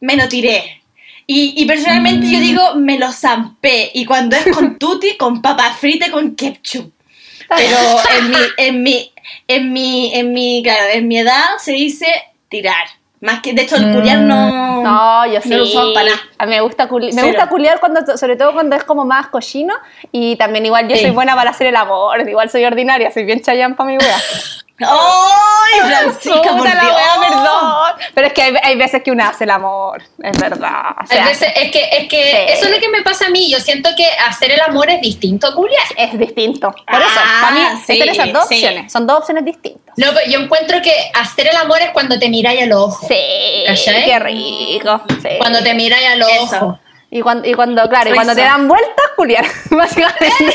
me lo tiré. Y, y personalmente yo digo, me lo zampé. Y cuando es con tutti, con papa frita, con ketchup. Pero en mi, en mi, en mi, en mi, claro, en mi edad se dice tirar. Más que, de hecho, el culiar no... No, yo sí. No lo usamos para nada. A mí me gusta, culi- me gusta culiar cuando, sobre todo cuando es como más cochino y también igual yo Sí. soy buena para hacer el amor, igual soy ordinaria, soy bien chayán para mi wea. ¡Ay, Francisca, por la Dios! wea, perdón. Pero es que hay, hay veces que uno hace el amor, es verdad. o sea, veces, es que, es que Sí. eso es lo que me pasa a mí. Yo siento que hacer el amor es distinto a culiar. es distinto. Por Ah, eso, para mí sí, esas dos sí. opciones, son dos opciones distintas. No, pero yo encuentro que hacer el amor es cuando te miráis a los ojos. Sí, ¿Cachai? qué rico. sí. Cuando te miráis a los Eso. Y cuando, y cuando claro, y cuando te dan vueltas, culiar, básicamente.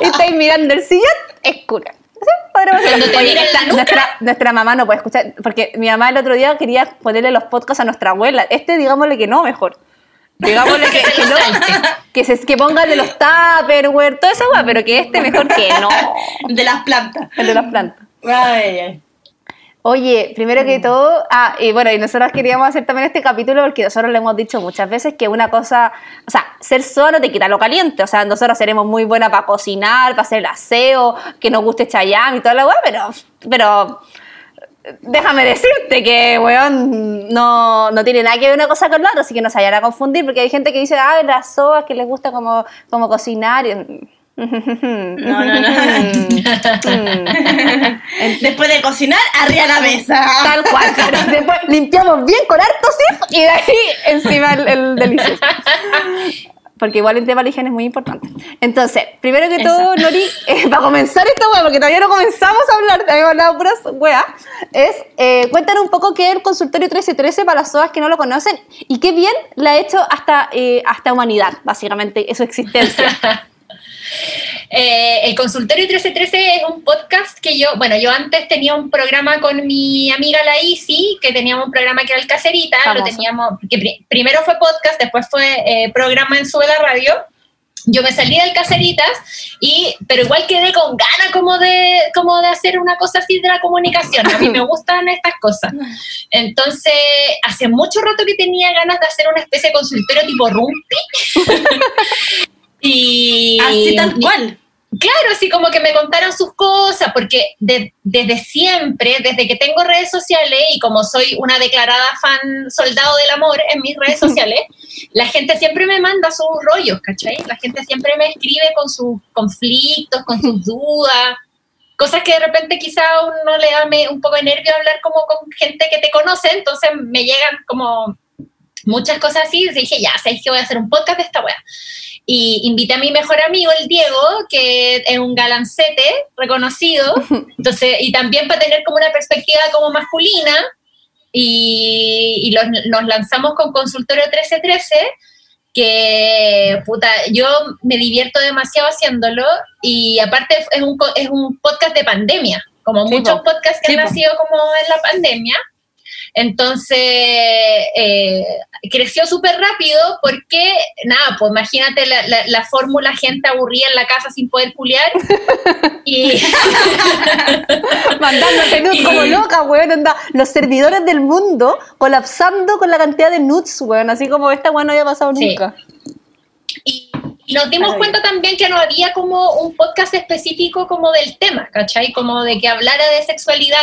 y estáis mirando el sillón, es culiar. ¿Sí? Oye. Nuestra, nuestra mamá no puede escuchar, porque mi mamá el otro día quería ponerle los podcasts a nuestra abuela. Este, digámosle que no, mejor. Digámosle que, Que se que no, que, se, que póngale los tupperware, toda esa weá, pero que este mejor que no, De las plantas. el de las plantas. Ay, ay. Oye, primero que todo, ah, y bueno, y nosotros queríamos hacer también este capítulo porque nosotros le hemos dicho muchas veces que una cosa, o sea, ser sola no te quita lo caliente, o sea, nosotros seremos muy buenas para cocinar, para hacer el aseo, que nos guste Chayam y toda la weá, pero, pero déjame decirte que, weón, no, no tiene nada que ver una cosa con la otra, así que no se vayan a confundir, porque hay gente que dice, ah, las soas que les gusta como, como cocinar. y- No, no, no. Después de cocinar, arriba la mesa. Tal cual. Después limpiamos bien con harto sif y de ahí encima el, el delicioso. Porque igual el tema de higiene es muy importante. Entonces, primero que todo, Nori, eh, para comenzar esta wea, porque todavía no comenzamos a hablar, habíamos hablado puras weas, es eh, cuéntanos un poco qué es el consultorio 1313 para las personas que no lo conocen y qué bien la ha hecho hasta, eh, hasta humanidad, básicamente, su existencia. Eh, el consultorio 1313 es un podcast que yo, bueno, yo antes tenía un programa con mi amiga la Isi, que teníamos un programa que era el Cacerita, lo Famoso. teníamos, que pri- primero fue podcast, después fue eh, programa en Sube la Radio, yo me salí del Caseritas, y, pero igual quedé con ganas como de, como de hacer una cosa así de la comunicación. A mí me gustan estas cosas. Entonces, hace mucho rato que tenía ganas de hacer una especie de consultorio tipo Rumpi. y, Así tal cual. Claro, así como que me contaron sus cosas, porque desde siempre, desde que tengo redes sociales y como soy una declarada fan soldado del amor en mis redes sociales, la gente siempre me manda sus rollos, ¿cachai? La gente siempre me escribe con sus conflictos, con sus dudas, cosas que de repente quizá a uno le da un poco de nervio hablar como con gente que te conoce, entonces me llegan como muchas cosas así, y dije, ya, sabéis que voy a hacer un podcast de esta wea y invité a mi mejor amigo, el Diego, que es un galancete reconocido, entonces, y también para tener como una perspectiva como masculina, y, nos lanzamos con Consultorio 1313, que puta, yo me divierto demasiado haciéndolo, y aparte es un, es un podcast de pandemia, como muchos podcasts que han nacido como en la pandemia, entonces, eh, creció súper rápido porque, nada, pues imagínate la, fórmula gente aburrida en la casa sin poder culiar. y. Mandándote nudes como loca, weón. Los servidores del mundo colapsando con la cantidad de nudes, weón. Así como esta weón no había pasado nunca. Y nos dimos cuenta también que no había como un podcast específico como del tema, ¿cachai? Como de que hablara de sexualidad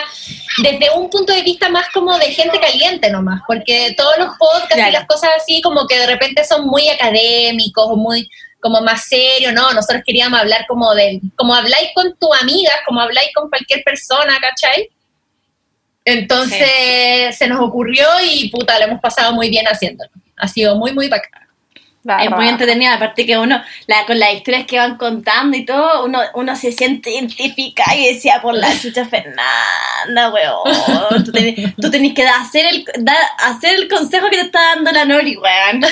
desde un punto de vista más como de gente caliente nomás, porque todos los podcasts y las cosas así como que de repente son muy académicos o muy como más serios, ¿no? Nosotros queríamos hablar como de, como habláis con tu amiga, como habláis con cualquier persona, ¿cachai? Entonces se nos ocurrió y puta, lo hemos pasado muy bien haciéndolo. Ha sido muy, muy bacán es muy entretenida, aparte que uno, la, con las historias que van contando y todo, uno, uno se siente identificado y decía, por la chucha Fernanda, weón, tú, tenés, que hacer el, hacer el consejo que te está dando la Nori, weón.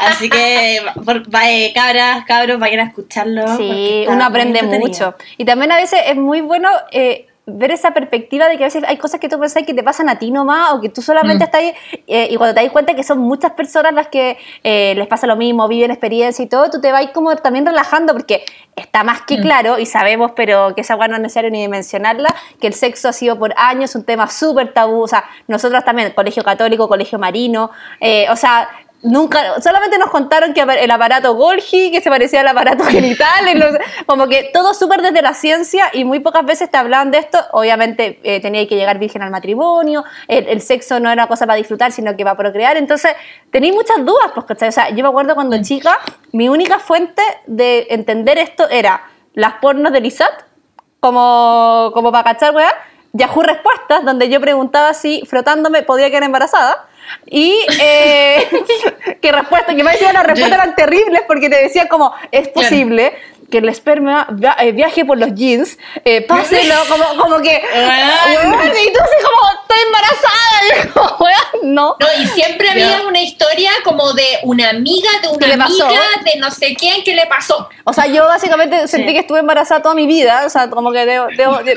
Así que, por, eh, cabras, cabros, vayan a escucharlo. Sí, uno aprende mucho. Y también a veces es muy bueno... Eh, ver esa perspectiva de que a veces hay cosas que tú pensás que te pasan a ti nomás o que tú solamente mm. estás ahí eh, y cuando te das cuenta que son muchas personas las que eh, les pasa lo mismo, viven experiencia y todo, tú te vas como también relajando porque está más que mm. claro y sabemos, pero que esa no es necesario ni mencionarla, que el sexo ha sido por años un tema súper tabú, o sea, nosotros también, colegio católico, colegio marino, eh, o sea, Nunca, solamente nos contaron que el aparato Golgi, que se parecía al aparato genital, como que todo súper desde la ciencia y muy pocas veces te hablaban de esto. Obviamente eh, tenía que llegar virgen al matrimonio, el, sexo no era cosa para disfrutar, sino que para procrear. Entonces, tenía muchas dudas, pues, O sea, yo me acuerdo cuando mm. chica, mi única fuente de entender esto era las pornos de Lisat, como, como para cachar, weá, Yahoo Respuestas, donde yo preguntaba si frotándome podía quedar embarazada. Y eh, que respuesta, que me decían las respuestas eran terribles porque te decían como, es posible que el esperma eh, viaje por los jeans, eh, páselo, como, como que, y tú así como, estoy embarazada, y como, no. No, y siempre había una historia como de una amiga de una amiga de no sé quién que le pasó. O sea, yo básicamente sentí que estuve embarazada toda mi vida, o sea, como que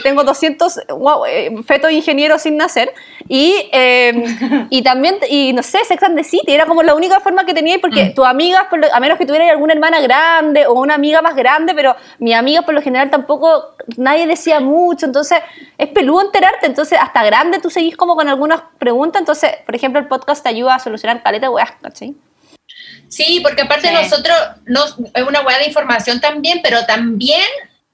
tengo 200 wow, eh, fetos ingenieros sin nacer, y, em, y también, y no sé, Sex and the City, era como la única forma que tenía, porque mm. tu amiga, a menos que tuviera alguna hermana grande o una amiga más grande, pero mi amiga por lo general tampoco, nadie decía mucho, entonces es peludo enterarte, entonces hasta grande tú seguís como con algunas preguntas, entonces, por ejemplo, el podcast te ayuda a solucionar caleta de weas, ¿sí? Sí, porque aparte nosotros, no, es una wea de información también, pero también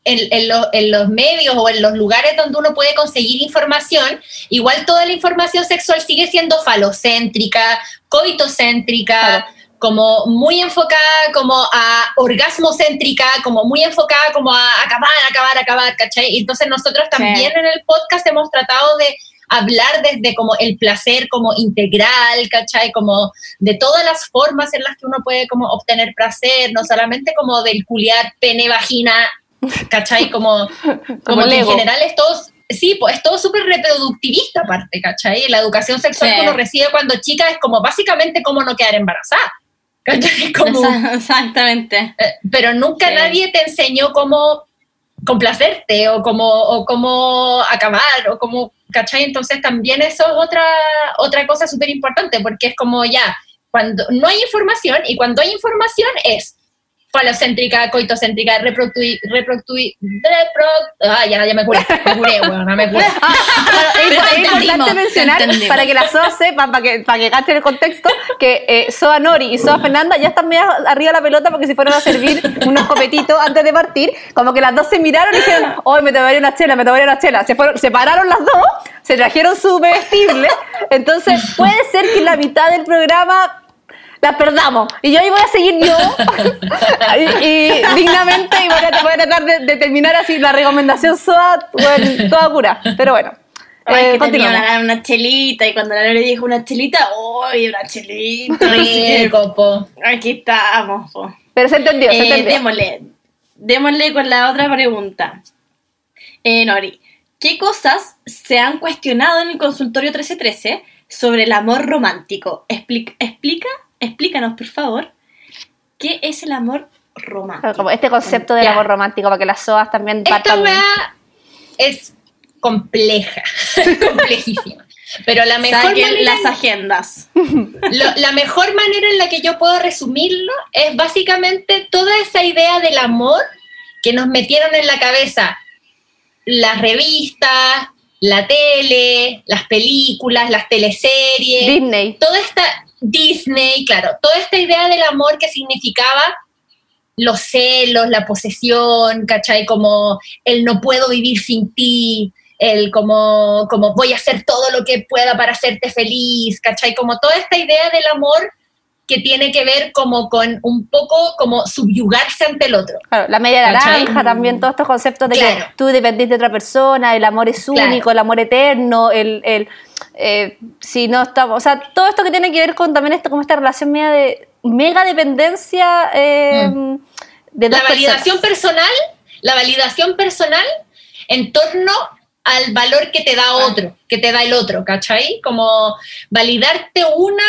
en, en, los medios o en los lugares donde uno puede conseguir información, igual toda la información sexual sigue siendo falocéntrica, coitocéntrica como muy enfocada como a orgasmo céntrica, como muy enfocada como a acabar, acabar, acabar, ¿cachai? Y entonces nosotros también en el podcast hemos tratado de hablar desde como el placer como integral, ¿cachai? Como de todas las formas en las que uno puede como obtener placer, no solamente como del culiar pene, vagina, ¿cachai? Como, como, en general es todo, sí, pues es todo súper reproductivista aparte, ¿cachai? La educación sexual que uno recibe cuando chica es como básicamente cómo no quedar embarazada. Exactamente. Eh, pero nunca nadie te enseñó cómo complacerte o cómo, o cómo acabar o cómo, ¿cachai? Entonces también eso es otra, otra cosa súper importante porque es como ya, cuando no hay información y cuando hay información es falocéntrica, coitocéntrica, reproductui, reproducui, repro, ah, ya, ya me curé, me curé, weón, no me curé. Bueno, es, importante te mencionar, para que la SOA sepan, para que, para que cachen el contexto, que eh, SOA Nori y SOA Fernanda ya están medio arriba de la pelota porque se fueron a servir unos copetitos antes de partir, como que las dos se miraron y dijeron, hoy me tomaría una chela, me tomaría una chela. Se, fueron, se pararon las dos, se trajeron su bebestible, entonces puede ser que en la mitad del programa las perdamos. Y yo ahí voy a seguir yo y, y dignamente y voy a, voy a tratar de, de terminar así la recomendación SOA bueno, toda cura. Pero bueno. Ay, eh, que tenía una, una chelita y cuando la Lore dijo una chelita, ¡uy, una chelita! Rico, po. Aquí estamos, po. Pero se entendió, se Eh, entendió. démosle, démosle con la otra pregunta. Eh, Nori, ¿qué cosas se han cuestionado en el consultorio 1313 sobre el amor romántico? Expli- explica, explícanos, por favor, ¿qué es el amor romántico? Como este concepto del Ya. amor romántico para que las SOAs también Esta partan. weá es compleja, complejísima. Pero la mejor, Saquen manera, las agendas. lo- la mejor manera en la que yo puedo resumirlo es básicamente toda esa idea del amor que nos metieron en la cabeza las revistas, la tele, las películas, las teleseries, Disney. toda esta Disney, claro, toda esta idea del amor que significaba los celos, la posesión, ¿cachai? Como el no puedo vivir sin ti, el como, como voy a hacer todo lo que pueda para hacerte feliz, ¿cachai? Como toda esta idea del amor que tiene que ver como con un poco como subyugarse ante el otro. Claro, la media ¿Cachai? naranja también, todos estos conceptos de que Claro. tú dependís de otra persona, el amor es Claro. único, el amor eterno, el, el eh, si no estamos, o sea, todo esto que tiene que ver con también esto, como esta relación media de mega dependencia eh, de dos la validación personas. personal, la validación personal en torno al valor que te da otro, que te da el otro, ¿cachai? Como validarte una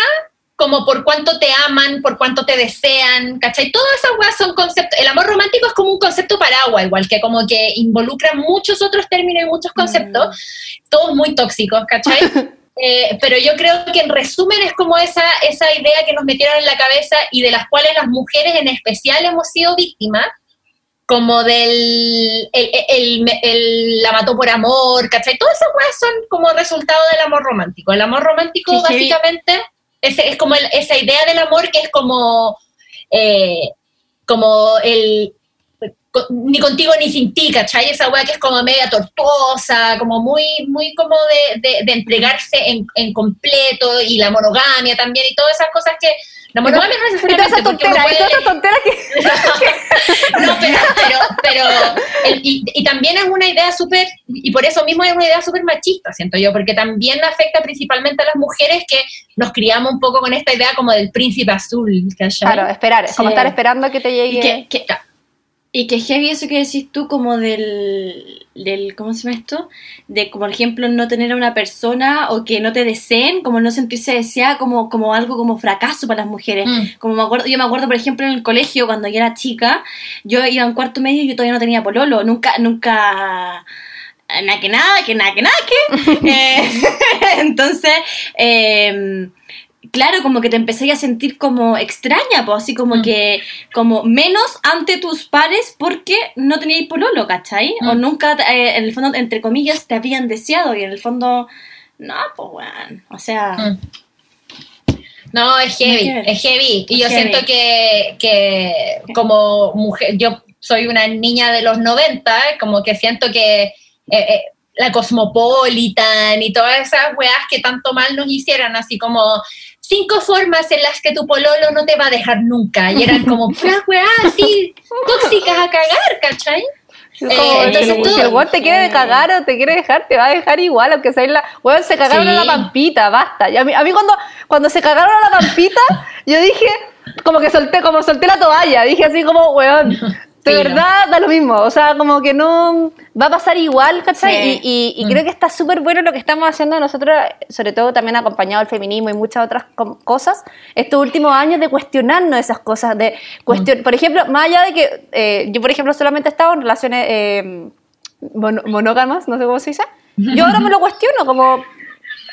como por cuánto te aman, por cuánto te desean, ¿cachai? Todas esas weas son conceptos. El amor romántico es como un concepto paraguas, igual que como que involucra muchos otros términos y muchos conceptos, todos muy tóxicos, ¿cachai? Eh, pero yo creo que en resumen es como esa, esa idea que nos metieron en la cabeza y de las cuales las mujeres en especial hemos sido víctimas, como del el, el- el- la mató por amor, ¿cachai? Todas esas cosas son como resultado del amor romántico. El amor romántico heavy. básicamente es, es como el- esa idea del amor que es como, eh, como el ni contigo ni sin ti, ¿cachai? Esa weá que es como media tortuosa, como muy, muy como de, de- de entregarse en, en completo, y la monogamia también, y todas esas cosas que... La monogamia no necesariamente... tonteras, y puede- todas esas tonteras que... no, pero, pero, pero el- y, y también es una idea súper, y por eso mismo es una idea súper machista, siento yo, porque también afecta principalmente a las mujeres que nos criamos un poco con esta idea como del príncipe azul, ¿cachai? Claro, esperar, es como Sí. estar esperando que te llegue... Y que, que- y que heavy eso que decís tú como del, del, ¿cómo se llama esto? De como por ejemplo no tener a una persona o que no te deseen, como no sentirse deseada como, como algo como fracaso para las mujeres. Mm. Como me acuerdo, yo me acuerdo por ejemplo en el colegio cuando yo era chica, yo iba en cuarto medio y yo todavía no tenía pololo, nunca, nunca nada que nada, que nada que nada que. Eh, entonces, eh, claro, como que te empecé a sentir como extraña, pues así como Mm. que, como menos ante tus pares porque no teníais pololo, ¿cachai? O Mm. nunca, eh, en el fondo, entre comillas, te habían deseado y en el fondo, no, pues bueno, o sea, Mm. No, es heavy, es heavy. Y yo heavy. siento que, que como mujer, yo soy una niña de los 90, como que siento que eh, eh, la Cosmopolitan y todas esas weas que tanto mal nos hicieran, así como cinco formas en las que tu pololo no te va a dejar nunca. Y eran como puras weas así tóxicas a cagar, ¿cachai? Como, Eh, entonces, si el weón te quiere cagar o te quiere dejar, te va a dejar igual, aunque sea la. Weón, se cagaron Sí. a la pampita, basta. Y a mí, a mí cuando, cuando se cagaron a la pampita, yo dije, como que solté, como solté la toalla, dije así como, weón. De verdad da lo mismo, o sea, como que no va a pasar igual, ¿cachai? Sí. Y, y- y Mm. creo que está súper bueno lo que estamos haciendo nosotros, sobre todo también acompañado del feminismo y muchas otras cosas, estos últimos años de cuestionarnos esas cosas, de cuestion por ejemplo, más allá de que eh, yo, por ejemplo, solamente he estado en relaciones eh, monógamas, no sé cómo se dice, yo ahora me lo cuestiono como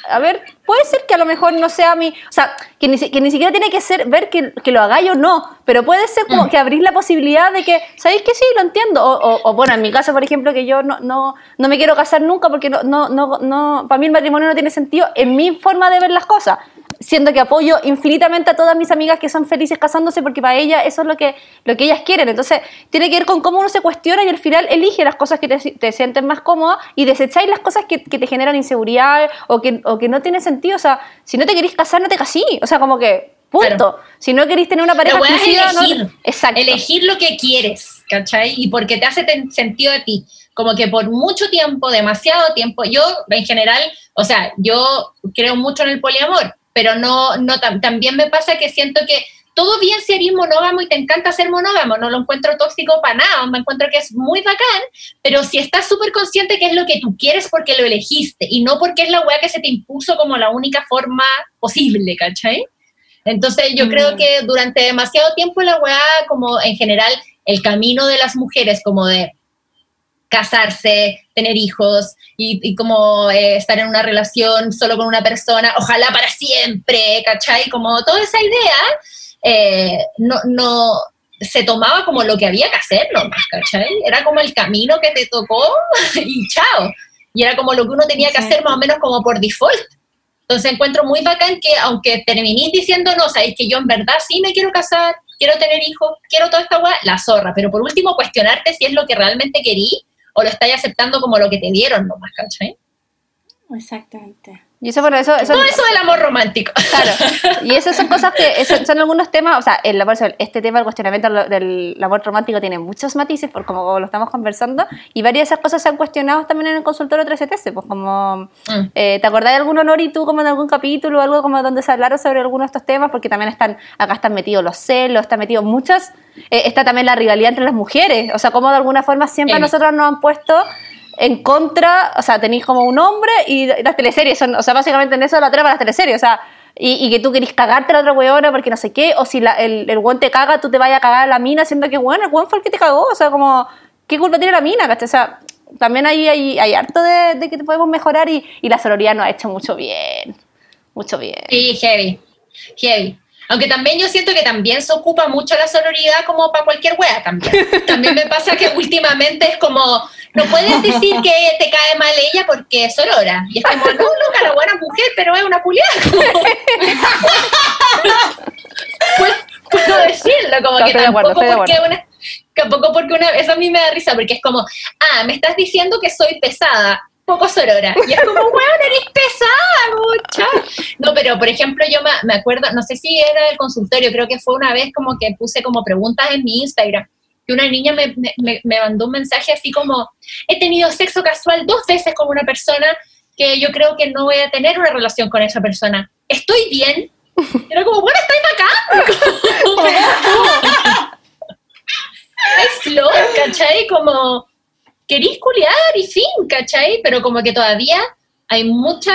a ver, puede ser que a lo mejor no sea mi, o sea, que ni, que ni siquiera tiene que ser ver que, que lo hagáis o no, pero puede ser como Mm. que abrís la posibilidad de que, ¿sabéis que sí? Lo entiendo. O, o- o, bueno, en mi caso, por ejemplo, que yo no, no, no me quiero casar nunca porque no, no, no, no, para mí el matrimonio no tiene sentido en mi forma de ver las cosas. Siendo que apoyo infinitamente a todas mis amigas que son felices casándose porque para ellas eso es lo que, lo que ellas quieren. Entonces, tiene que ver con cómo uno se cuestiona y al final elige las cosas que te, te sienten más cómodas y desecháis las cosas que, que te generan inseguridad o que, o que no tienen sentido. O sea, si no te queréis casar, no te casí. O sea, como que, punto. Claro. Si no queréis tener una pareja no- elegir. Exacto. Elegir lo que quieres, ¿cachai? Y porque te hace ten- sentido de ti. Como que por mucho tiempo, demasiado tiempo, yo en general, o sea, yo creo mucho en el poliamor, pero no, no tam- también me pasa que siento que todo bien si eres monógamo y te encanta ser monógamo, no lo encuentro tóxico para nada, me encuentro que es muy bacán, pero si estás súper consciente que es lo que tú quieres porque lo elegiste y no porque es la weá que se te impuso como la única forma posible, ¿cachai? Entonces yo Mm. creo que durante demasiado tiempo la weá, como en general, el camino de las mujeres, como de casarse, tener hijos y, y como eh, estar en una relación solo con una persona, ojalá para siempre, ¿cachai? Como toda esa idea, eh, no, no se tomaba como lo que había que hacer nomás, ¿cachai? Era como el camino que te tocó y chao. Y era como lo que uno tenía que hacer más o menos como por default. Entonces encuentro muy bacán que aunque terminís diciendo, no, sabéis que yo en verdad sí me quiero casar, quiero tener hijos, quiero toda esta weá, la zorra. Pero por último, cuestionarte si es lo que realmente querí o lo estáis aceptando como lo que te dieron nomás, ¿cachai? Exactamente. Y eso, bueno, eso, eso, Todo eso del amor romántico. Claro, y esas son cosas que eso- son algunos temas, o sea, el, este tema del cuestionamiento del amor romántico tiene muchos matices, por como lo estamos conversando, y varias de esas cosas se han cuestionado también en el consultorio 3CTS, pues como, Mm. eh, ¿te acordás de algún honor y tú como en algún capítulo o algo como donde se hablaron sobre algunos de estos temas? Porque también están, acá están metidos los celos, están metidos muchas, eh, está también la rivalidad entre las mujeres, o sea, como de alguna forma siempre a nosotros nos han puesto en contra, o sea, tenéis como un hombre y las teleseries son, o sea, básicamente en eso la trama las teleseries, o sea, y, y que tú querís cagarte a la otra weona porque no sé qué, o si la- el, el weón te caga, tú te vayas a cagar a la mina, siendo que, bueno, el weón fue el que te cagó, o sea, como, ¿qué culpa tiene la mina? ¿cachai? O sea, también ahí hay, hay harto de, de que podemos mejorar y, y la sororidad nos ha hecho mucho bien, mucho bien. Sí, heavy, heavy. Aunque también yo siento que también se ocupa mucho la sororidad como para cualquier wea también. También me pasa que últimamente es como, no puedes decir que te cae mal ella porque es sorora. Y es como, no, loca, la buena mujer, pero es una culiada. Puedo, puedo decirlo, como No, que acuerdo, tampoco porque una... Tampoco porque una... Eso a mí me da risa, porque es como, ah, me estás diciendo que soy pesada, poco sorora. Y es como, weón, eres pesada, mucha. No, pero por ejemplo, yo me, me acuerdo, no sé si era del consultorio, creo que fue una vez como que puse como preguntas en mi Instagram. Que una niña me, me- me- mandó un mensaje así como, he tenido sexo casual dos veces con una persona que yo creo que no voy a tener una relación con esa persona. ¿Estoy bien? Era como, bueno, estáis bacán. Hay flor, ¿cachai? Como, querís culiar y fin, ¿cachai? Pero como que todavía hay mucha,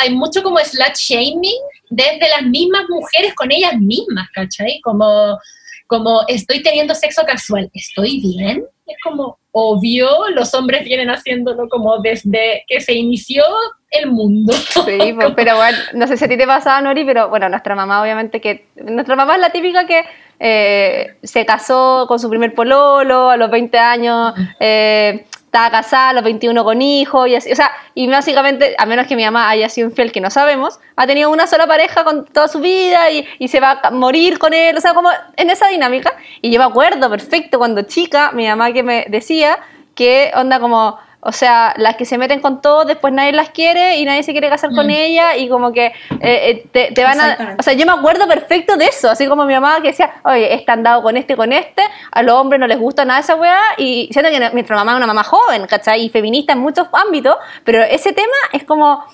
hay mucho como slut shaming desde las mismas mujeres con ellas mismas, ¿cachai? Como, como estoy teniendo sexo casual, ¿estoy bien? Es como obvio, los hombres vienen haciéndolo como desde que se inició el mundo. Sí, pues, pero bueno, no sé si a ti te pasaba, Nori, pero bueno, nuestra mamá obviamente que... Nuestra mamá es la típica que eh, se casó con su primer pololo a los 20 años, eh, estaba casada a los 21 con hijos y así, o sea, y básicamente, a menos que mi mamá haya sido infiel, que no sabemos, ha tenido una sola pareja con toda su vida y, y se va a morir con él, o sea, como en esa dinámica. Y yo me acuerdo perfecto cuando chica, mi mamá que me decía que onda como... O sea, las que se meten con todo, después nadie las quiere y nadie se quiere casar con Mm. ella y como que eh, eh, te, te van a... O sea, yo me acuerdo perfecto de eso, así como mi mamá que decía, oye, este andado con este, con este, a los hombres no les gusta nada esa weá y siento que nuestra mamá es una mamá joven, ¿cachai? Y feminista en muchos ámbitos, pero ese tema es como...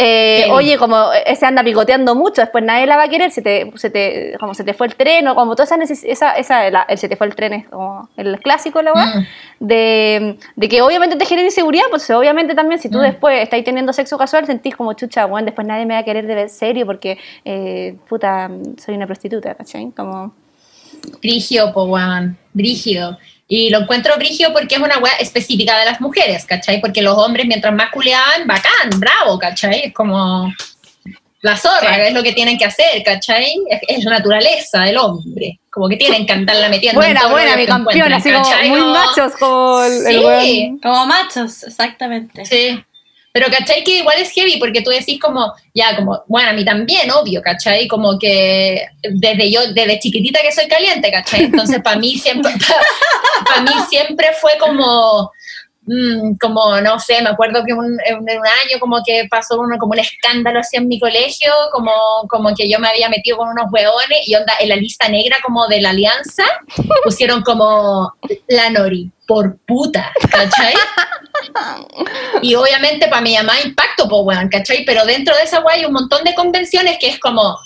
eh, Heavy. oye, como ese anda picoteando mucho, después nadie la va a querer, se te, se te, como se te fue el tren, o como toda esa, esa, esa la- el se te fue el tren es como el clásico, la Mm. de, de que obviamente te genera inseguridad, pues obviamente también si tú Mm. después estás teniendo sexo casual sentís como chucha, bueno, después nadie me va a querer de ver serio porque, eh, puta, soy una prostituta, ¿cachai? Como... Brigio, po, weón. Y lo encuentro brigio porque es una weá específica de las mujeres, ¿cachai? Porque los hombres, mientras más culeaban, bacán, bravo, ¿cachai? Es como la zorra, Sí. es lo que tienen que hacer, ¿cachai? Es, es la naturaleza del hombre. Como que tienen que andarla metiendo. en Buena, todo lo buena, mi campeón, encuentran, así como muy machos, como el, el Sí. weón. Como machos, exactamente. Sí. Pero, ¿cachai? Que igual es heavy porque tú decís como, ya, como, bueno, a mí también, obvio, ¿cachai? Como que desde yo, desde chiquitita que soy caliente, ¿cachai? Entonces, para mí siempre, mí siempre fue como, mm, como, no sé, me acuerdo que un, en un año como que pasó uno, como un escándalo así en mi colegio, como, como que yo me había metido con unos hueones y onda, en la lista negra como de la alianza, pusieron como la Nori, por puta, ¿cachai? Y obviamente para mi mamá impacto, pues, weón, ¿cachai? Pero dentro de esa weá hay un montón de convenciones que es como,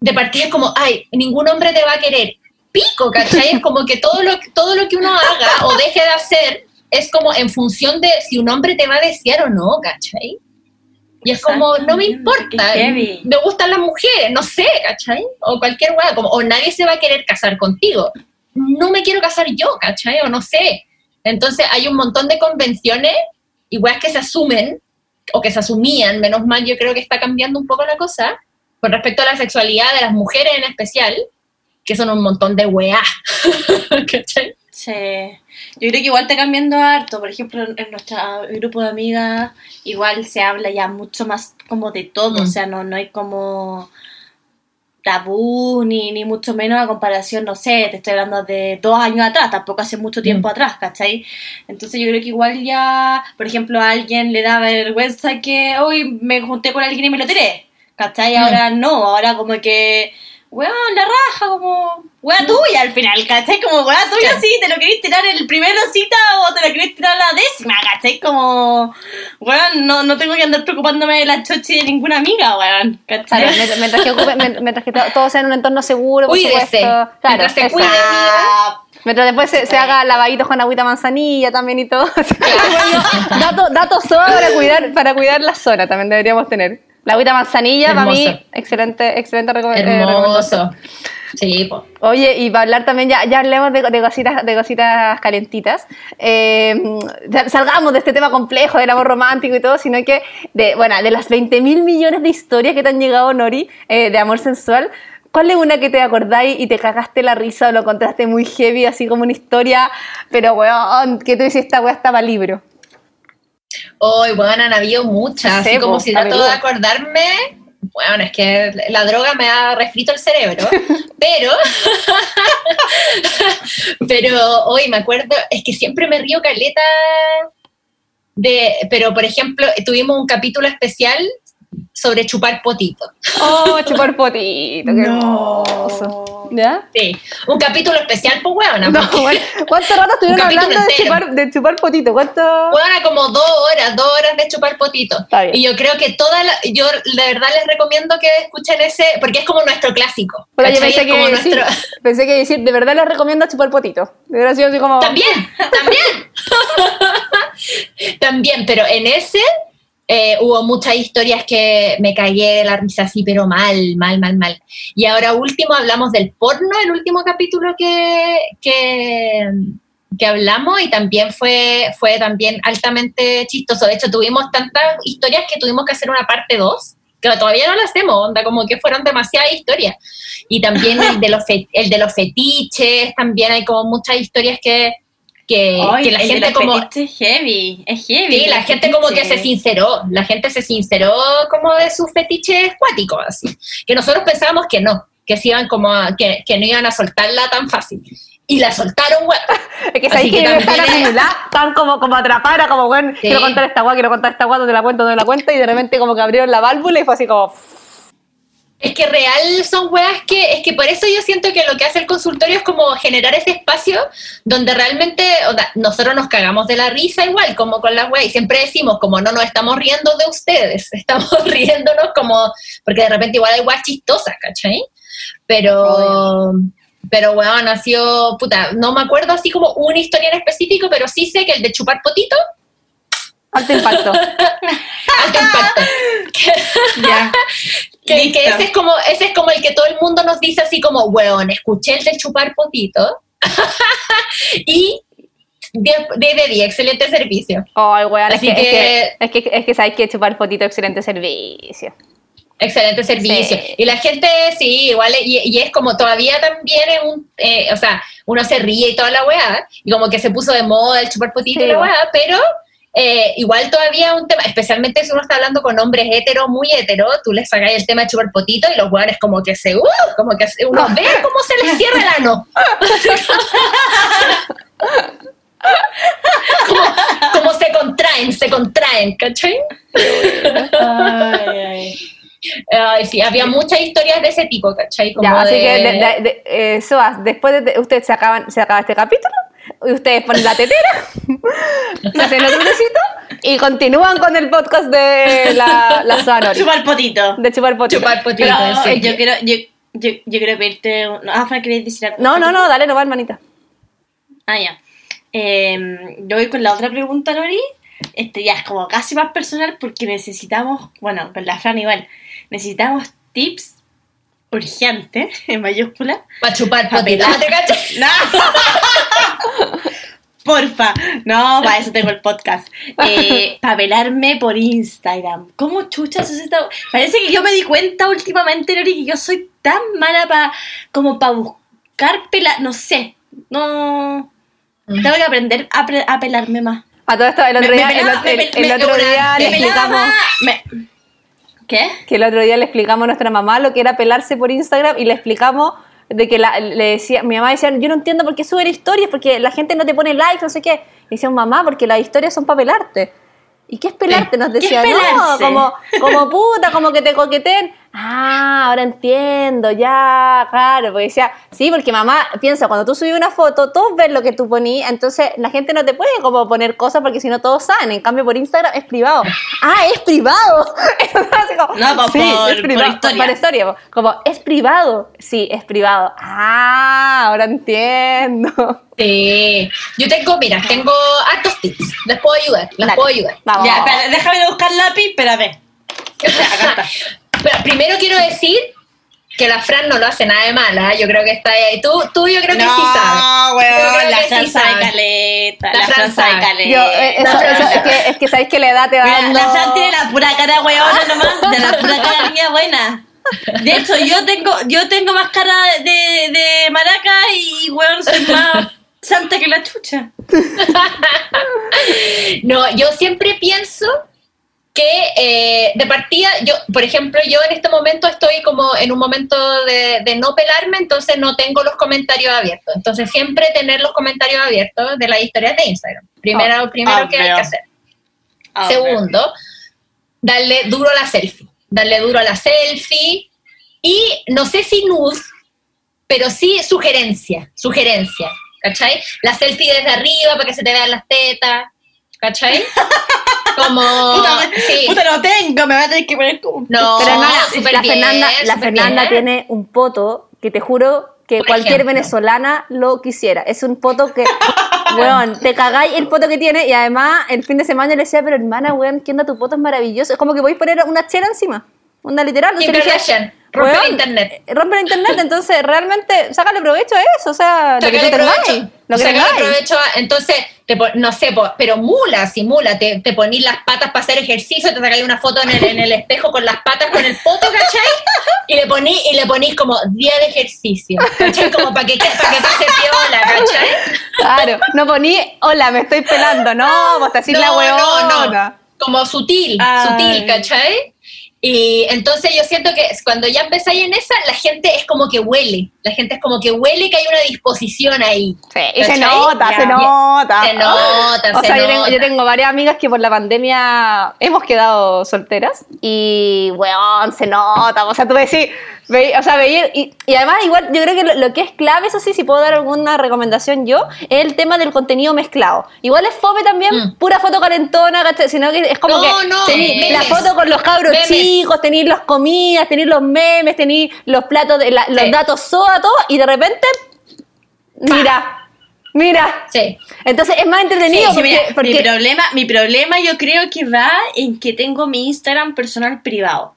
de partida es como, ay, ningún hombre te va a querer. Pico, ¿cachai? Es como que todo lo, todo lo que uno haga o deje de hacer es como en función de si un hombre te va a desear o no, ¿cachai? Y es como, no me importa, me gustan las mujeres, no sé, ¿cachai? O cualquier weá, como, o nadie se va a querer casar contigo. No me quiero casar yo, ¿cachai? O no sé. Entonces hay un montón de convenciones weas que se asumen, o que se asumían, menos mal yo creo que está cambiando un poco la cosa, con respecto a la sexualidad de las mujeres en especial, que son un montón de weas. ¿Cachai? Sí. Yo creo que igual está cambiando harto. Por ejemplo, en en nuestro grupo de amigas igual se habla ya mucho más como de todo. Mm. O sea, no, no hay como tabú ni, ni mucho menos a comparación, no sé, te estoy hablando de dos años atrás, tampoco hace mucho tiempo Mm. atrás, ¿cachai? Entonces yo creo que igual ya, por ejemplo, a alguien le da vergüenza que hoy me junté con alguien y me lo tiré, ¿cachai? Mm. Ahora no, ahora como que, weón, la raja, como, weá tuya al final, ¿cachai? Como, weá tuya Claro. sí, te lo querés tirar el primero cita o te lo querés tirar la décima, ¿cachai? Como, weón, no, no tengo que andar preocupándome de la chochi de ninguna amiga, weón, Claro, ¿cachai? mientras, mientras que ocupe- mient- mientras que to- todo sea en un entorno seguro, por Cuídese. supuesto. Claro, Mientras se cuide. Mientras después se, se haga lavaditos con agüita manzanilla también y todo. datos datos sobra para cuidar, para cuidar la zona también deberíamos tener. La agüita manzanilla, para mí, Hermoso. excelente, excelente recome- eh, recomendación. Hermoso. Sí, po. Oye, y para hablar también, ya, ya hablemos de, de cositas, de cositas calentitas. Eh, salgamos de este tema complejo del amor romántico y todo, sino que, de, bueno, de las 20 mil millones de historias que te han llegado, Nori, eh, de amor sensual, ¿cuál es una que te acordáis y te cagaste la risa o lo encontraste muy heavy, así como una historia, pero weón, que tú dices, esta weá está para libro? Hoy, bueno, han habido muchas, Sí, así como po, si trato de acordarme, bueno, es que la droga me ha refrito el cerebro, pero, pero hoy me acuerdo, es que siempre me río caleta de, pero por ejemplo, tuvimos un capítulo especial sobre chupar potito. Oh, chupar potito, qué no. hermoso. ¿Ya? Sí, un capítulo especial, pues, weona, No, bueno, ¿Cuánto rato estuvieron hablando de chupar, de chupar potito? ¿Cuánto? Weona, como dos horas, dos horas de chupar potito. Está bien. Y yo creo que toda la, yo de verdad les recomiendo que escuchen ese, porque es como nuestro clásico. Pero pensé que, como decir, nuestro- pensé que decir, de verdad les recomiendo chupar potito. De verdad, así como... También, también. también, pero en ese eh, hubo muchas historias que me cagué de la risa así, pero mal, mal, mal, mal. Y ahora último hablamos del porno, el último capítulo que, que, que hablamos y también fue, fue también altamente chistoso. De hecho, tuvimos tantas historias que tuvimos que hacer una parte 2 que todavía no la hacemos, onda, como que fueron demasiadas historias. Y también el de los, el de los fetiches, también hay como muchas historias que, que, Ay, que la gente como... es heavy, es heavy. Sí, la gente como que se sinceró, la gente se sinceró como de sus fetiches cuáticos, así. Que nosotros pensábamos que no, que se iban como a- que, que no iban a soltarla tan fácil. Y la soltaron, güey. Es que sabéis que que están acumuladas, están como, como atrapadas, era como, bueno, quiero contar esta guay, quiero contar esta guay, no te la cuento, no te la cuento, y de repente como que abrieron la válvula y fue así como... Es que real son weas que, es que por eso yo siento que lo que hace el consultorio es como generar ese espacio donde realmente, o sea, nosotros nos cagamos de la risa igual, como con las weas, y siempre decimos como no nos estamos riendo de ustedes, estamos riéndonos como, porque de repente igual hay weas chistosas, ¿cachai? Pero, pero weón, ha sido, puta, no me acuerdo así como una historia en específico, pero sí sé que el de chupar potito, Alto impacto. alto impacto. Ya. Que, que ese es como ese es como el que todo el mundo nos dice así como, weón, escuché el de chupar potito, y 10 10 de 10, excelente servicio. Ay, weón, es Así que, que- es que, es que, es que sabes que chupar fotito, excelente servicio. Excelente servicio. Sí. Y la gente, sí, igual, y, y es como todavía también es un, eh, o sea, uno se ríe y toda la weá, y como que se puso de moda el chupar potito Sí, y la weá, pero eh, igual todavía un tema, especialmente si uno está hablando con hombres hetero, muy hetero, tú les sacas el tema chupar potito y los weones como que se, uh, como que se- uno ve cómo se les cierra el ano. como, como se contraen, se contraen, ¿cachai? Ay, sí, había muchas historias de ese tipo, ¿cachai? Como Ya, así de- que, de, de- Soas, después de, ustedes se acaban, se acaba este capítulo, y ustedes ponen la tetera, se hacen otro besito, y continúan con el podcast de la, la Soa Nori, Chupar potito. de chupar potito. Chupar potito, Pero sí. yo quiero, yo, yo, yo quiero pedirte. un- Ah, Fran, ¿querías decir algo? No, no, no, dale, no va, hermanita. Ah, ya. Eh, yo voy con la otra pregunta, Lori. Este ya es como casi más personal porque necesitamos, bueno, con la Fran igual, necesitamos tips urgentes, en mayúscula. Para chupar Pa' potito, pelar. ¿te cachai? ¡No! Porfa, no, para eso tengo el podcast. Eh, para velarme por Instagram. ¿Cómo chuchas es esta? Parece que yo me di cuenta últimamente, Lori, que yo soy tan mala para como para buscar pelar, no sé, no. Tengo que aprender a, pre- a pelarme más. A todo esto, el otro Me- día, me el, pelaba- el- me- el me- otro me- día le me explicamos, Me- ¿Qué? que el otro día le explicamos a nuestra mamá lo que era pelarse por Instagram y le explicamos de que la- le decía, mi mamá decía, yo no entiendo por qué suben historias, porque la gente no te pone likes, no sé qué. Y decían, mamá, porque las historias son para pelarte. ¿Y qué es pelarte? Nos ¿Qué es decía, no, como, como puta, como que te coqueten. Ah, ahora entiendo, ya, claro. Porque decía, sí, porque mamá piensa, cuando tú subes una foto, todos ven lo que tú poní, entonces la gente no te puede como poner cosas porque si no todos saben. En cambio, por Instagram es privado. Ah, es privado. Como, No, por- por- por historia. por historia. Como, es privado. Sí, es privado. Ah, ahora entiendo. Sí. Yo tengo, mira, tengo hartos tips. Les puedo ayudar, les Dale. puedo ayudar. Vamos. Ya, espera, déjame buscar lápiz, espérame. Ya, acá está. Pero primero quiero decir que la Fran no lo hace nada de mala. Yo creo que está ahí. Tú, tú yo creo que sí sabes. No, weón, la que sí Fran sabe caleta. La La Fran Fran sabe caleta. Yo, eh, eso, La Fran eso- es, que, es que sabéis que la edad te va Mira, dando... la Fran tiene la pura cara weona nomás, de la pura cara niña buena. De hecho, yo tengo, yo tengo más cara de, de maraca y weón soy más santa que la chucha. No, yo siempre pienso que eh, de partida, yo, por ejemplo, yo en este momento estoy como en un momento de, de no pelarme, entonces no tengo los comentarios abiertos. Entonces siempre tener los comentarios abiertos de las historias de Instagram. Primero, Oh, primero que hay que hacer. Segundo, darle duro a la selfie. Darle duro a la selfie. Y no sé si nude, pero sí sugerencia. Sugerencia. ¿Cachai? La selfie desde arriba para que se te vean las tetas. ¿Cachai? Como. Puta, sí. puta, no tengo, me va a tener que poner como... No, Pero hermana, súper la bien, Fernanda, la Fernanda bien. tiene un poto que te juro que Por cualquier ejemplo. venezolana lo quisiera. Es un poto que, weón, te cagáis el poto que tiene y además el fin de semana le decía, pero hermana, weón, ¿qué onda? Tu poto es maravilloso. Es como que podéis poner una chela encima. Una literal. Kim Kardashian, rompe weón, el internet. eh, Rompe el internet, entonces realmente sácale provecho a eso. O sea, lo que tengáis. provecho, Lo que sácale tengáis. provecho a- entonces, te no sé, pero mula, sí, mula, te, te ponís las patas para hacer ejercicio, te sacáis una foto en el, en el espejo con las patas, con el poto, ¿cachai? Y le ponís, y le ponís como día de ejercicio, ¿cachai? Como para que, para que pase piola, ¿cachai? Claro, no poní, hola, me estoy pelando. No, vos te decís la weona. Como sutil, Ay. sutil, ¿cachai? Y entonces yo siento que cuando ya empezáis en esa, la gente es como que huele. La gente es como que huele que hay una disposición ahí. Sí, y se nota, Ya. se nota. Se nota, O se sea, yo nota. tengo, yo tengo varias amigas que por la pandemia hemos quedado solteras y, weón, se nota. O sea, tú decís, ve- o sea, veía, y, y además igual yo creo que lo, lo que es clave, eso sí, si puedo dar alguna recomendación yo, es el tema del contenido mezclado. Igual es fome también, Mm. pura foto calentona. Sino que es como No, que no, memes. la foto con los cabros Memes. chicos, tenéis las comidas, tenéis los memes, tenéis los platos, de la- los Sí. datos SOA, todo, y de repente, mira, mira. Sí. Entonces es más entretenido Sí, sí, porque, mira, porque- mi, problema, mi problema yo creo que va en que tengo mi Instagram personal privado.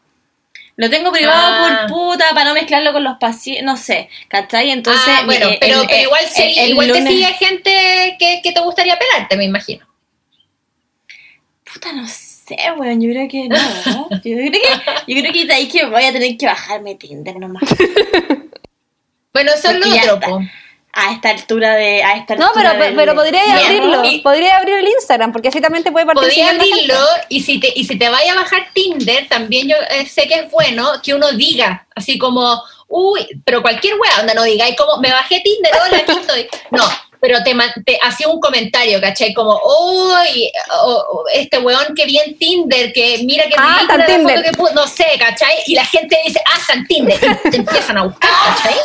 Lo tengo privado Ah. por puta, para no mezclarlo con los pacientes, no sé, ¿cachai? Entonces, ah, bueno, eh, pero, el- pero el- igual, sí, el- el igual te lunes- sigue gente que, que te gustaría pelarte, me imagino. Puta, no sé, weón, yo creo que no. ¿no? Yo creo que, yo creo que de ahí que voy a tener que bajarme Tinder nomás. Bueno, eso es lo otro. A esta altura de. A esta No, pero, del- pero podría Sí, abrirlo. y- Podría abrir el Instagram, porque así también te puede Podría participar. gente. abrirlo y si te y si te vaya a bajar Tinder, también yo eh, sé que es bueno que uno diga, así como, uy, pero cualquier wea, onda no digáis como, me bajé Tinder, hola, aquí estoy. No, pero te, te hacía un comentario, ¿cachai? Como, uy, o- o este weón que vi en Tinder, que mira que Ah, está en la foto que no sé, ¿cachai? Y la gente dice, ah, está en Tinder, y te empiezan a buscar, ¿cachai?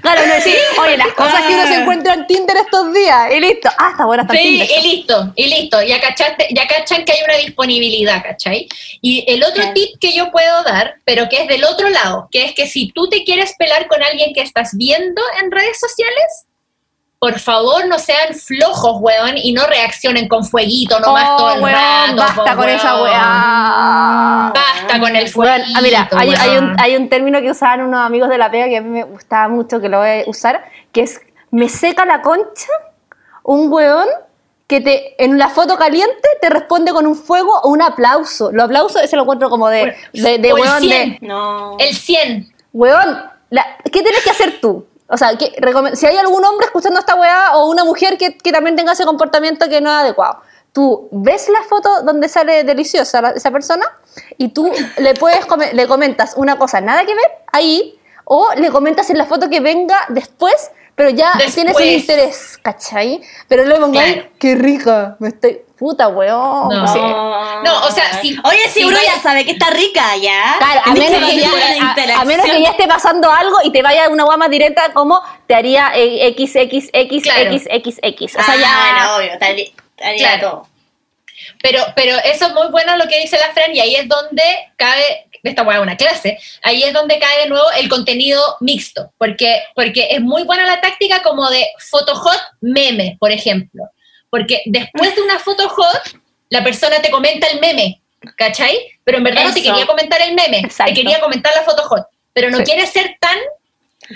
Claro, no decir, oye, las cosas que uno se encuentra en Tinder estos días. Y listo. Ah, está buena, está Sí, Tinder. y listo, y listo. Ya cachaste, ya cachan que hay una disponibilidad, ¿cachai? Y el otro tip que yo puedo dar, pero que es del otro lado, que es que si tú te quieres pelar con alguien que estás viendo en redes sociales, por favor no sean flojos, weón, y no reaccionen con fueguito nomás Oh, todo el weón, rato. basta po, con esa weón. weá. Basta con el Weón, fueguito, ah, mira, hay, hay un, hay un término que usaban unos amigos de la pega que a mí me gustaba mucho que lo voy a usar, que es me seca la concha un weón que te en la foto caliente te responde con un fuego o un aplauso. Los aplausos ese lo encuentro como de, de, de O el weón de 100. No. El 100. weón, la- ¿qué tienes que hacer tú? O sea, ¿qué recome- si hay algún hombre escuchando esta weá o una mujer que, que también tenga ese comportamiento que no es adecuado, tú ves la foto donde sale deliciosa la- esa persona y tú le puedes come- le comentas una cosa nada que ver ahí o le comentas en la foto que venga después, pero ya Después. tienes el interés, ¿cachai? Pero luego Claro. qué rica, me estoy puta weón. No. Sí. No, o sea, si- Oye, si si uno vaya- ya sabe que está rica, ya. Claro, a menos, que ya, a- menos que ya esté pasando algo y te vaya una guama directa como te haría eh, X, X, X, Claro. X, X, X. O sea, Ah, ya... bueno, obvio, estaría, estaría Claro. todo. Pero, pero eso es muy bueno lo que dice la Fran y ahí es donde cabe, esta hueá es una clase, ahí es donde cae de nuevo el contenido mixto, porque, porque es muy buena la táctica como de foto hot meme, por ejemplo, porque después de una foto hot, la persona te comenta el meme, ¿cachai? Pero en verdad no te quería comentar el meme, Exacto. te quería comentar la foto hot, pero no Sí. quiere ser tan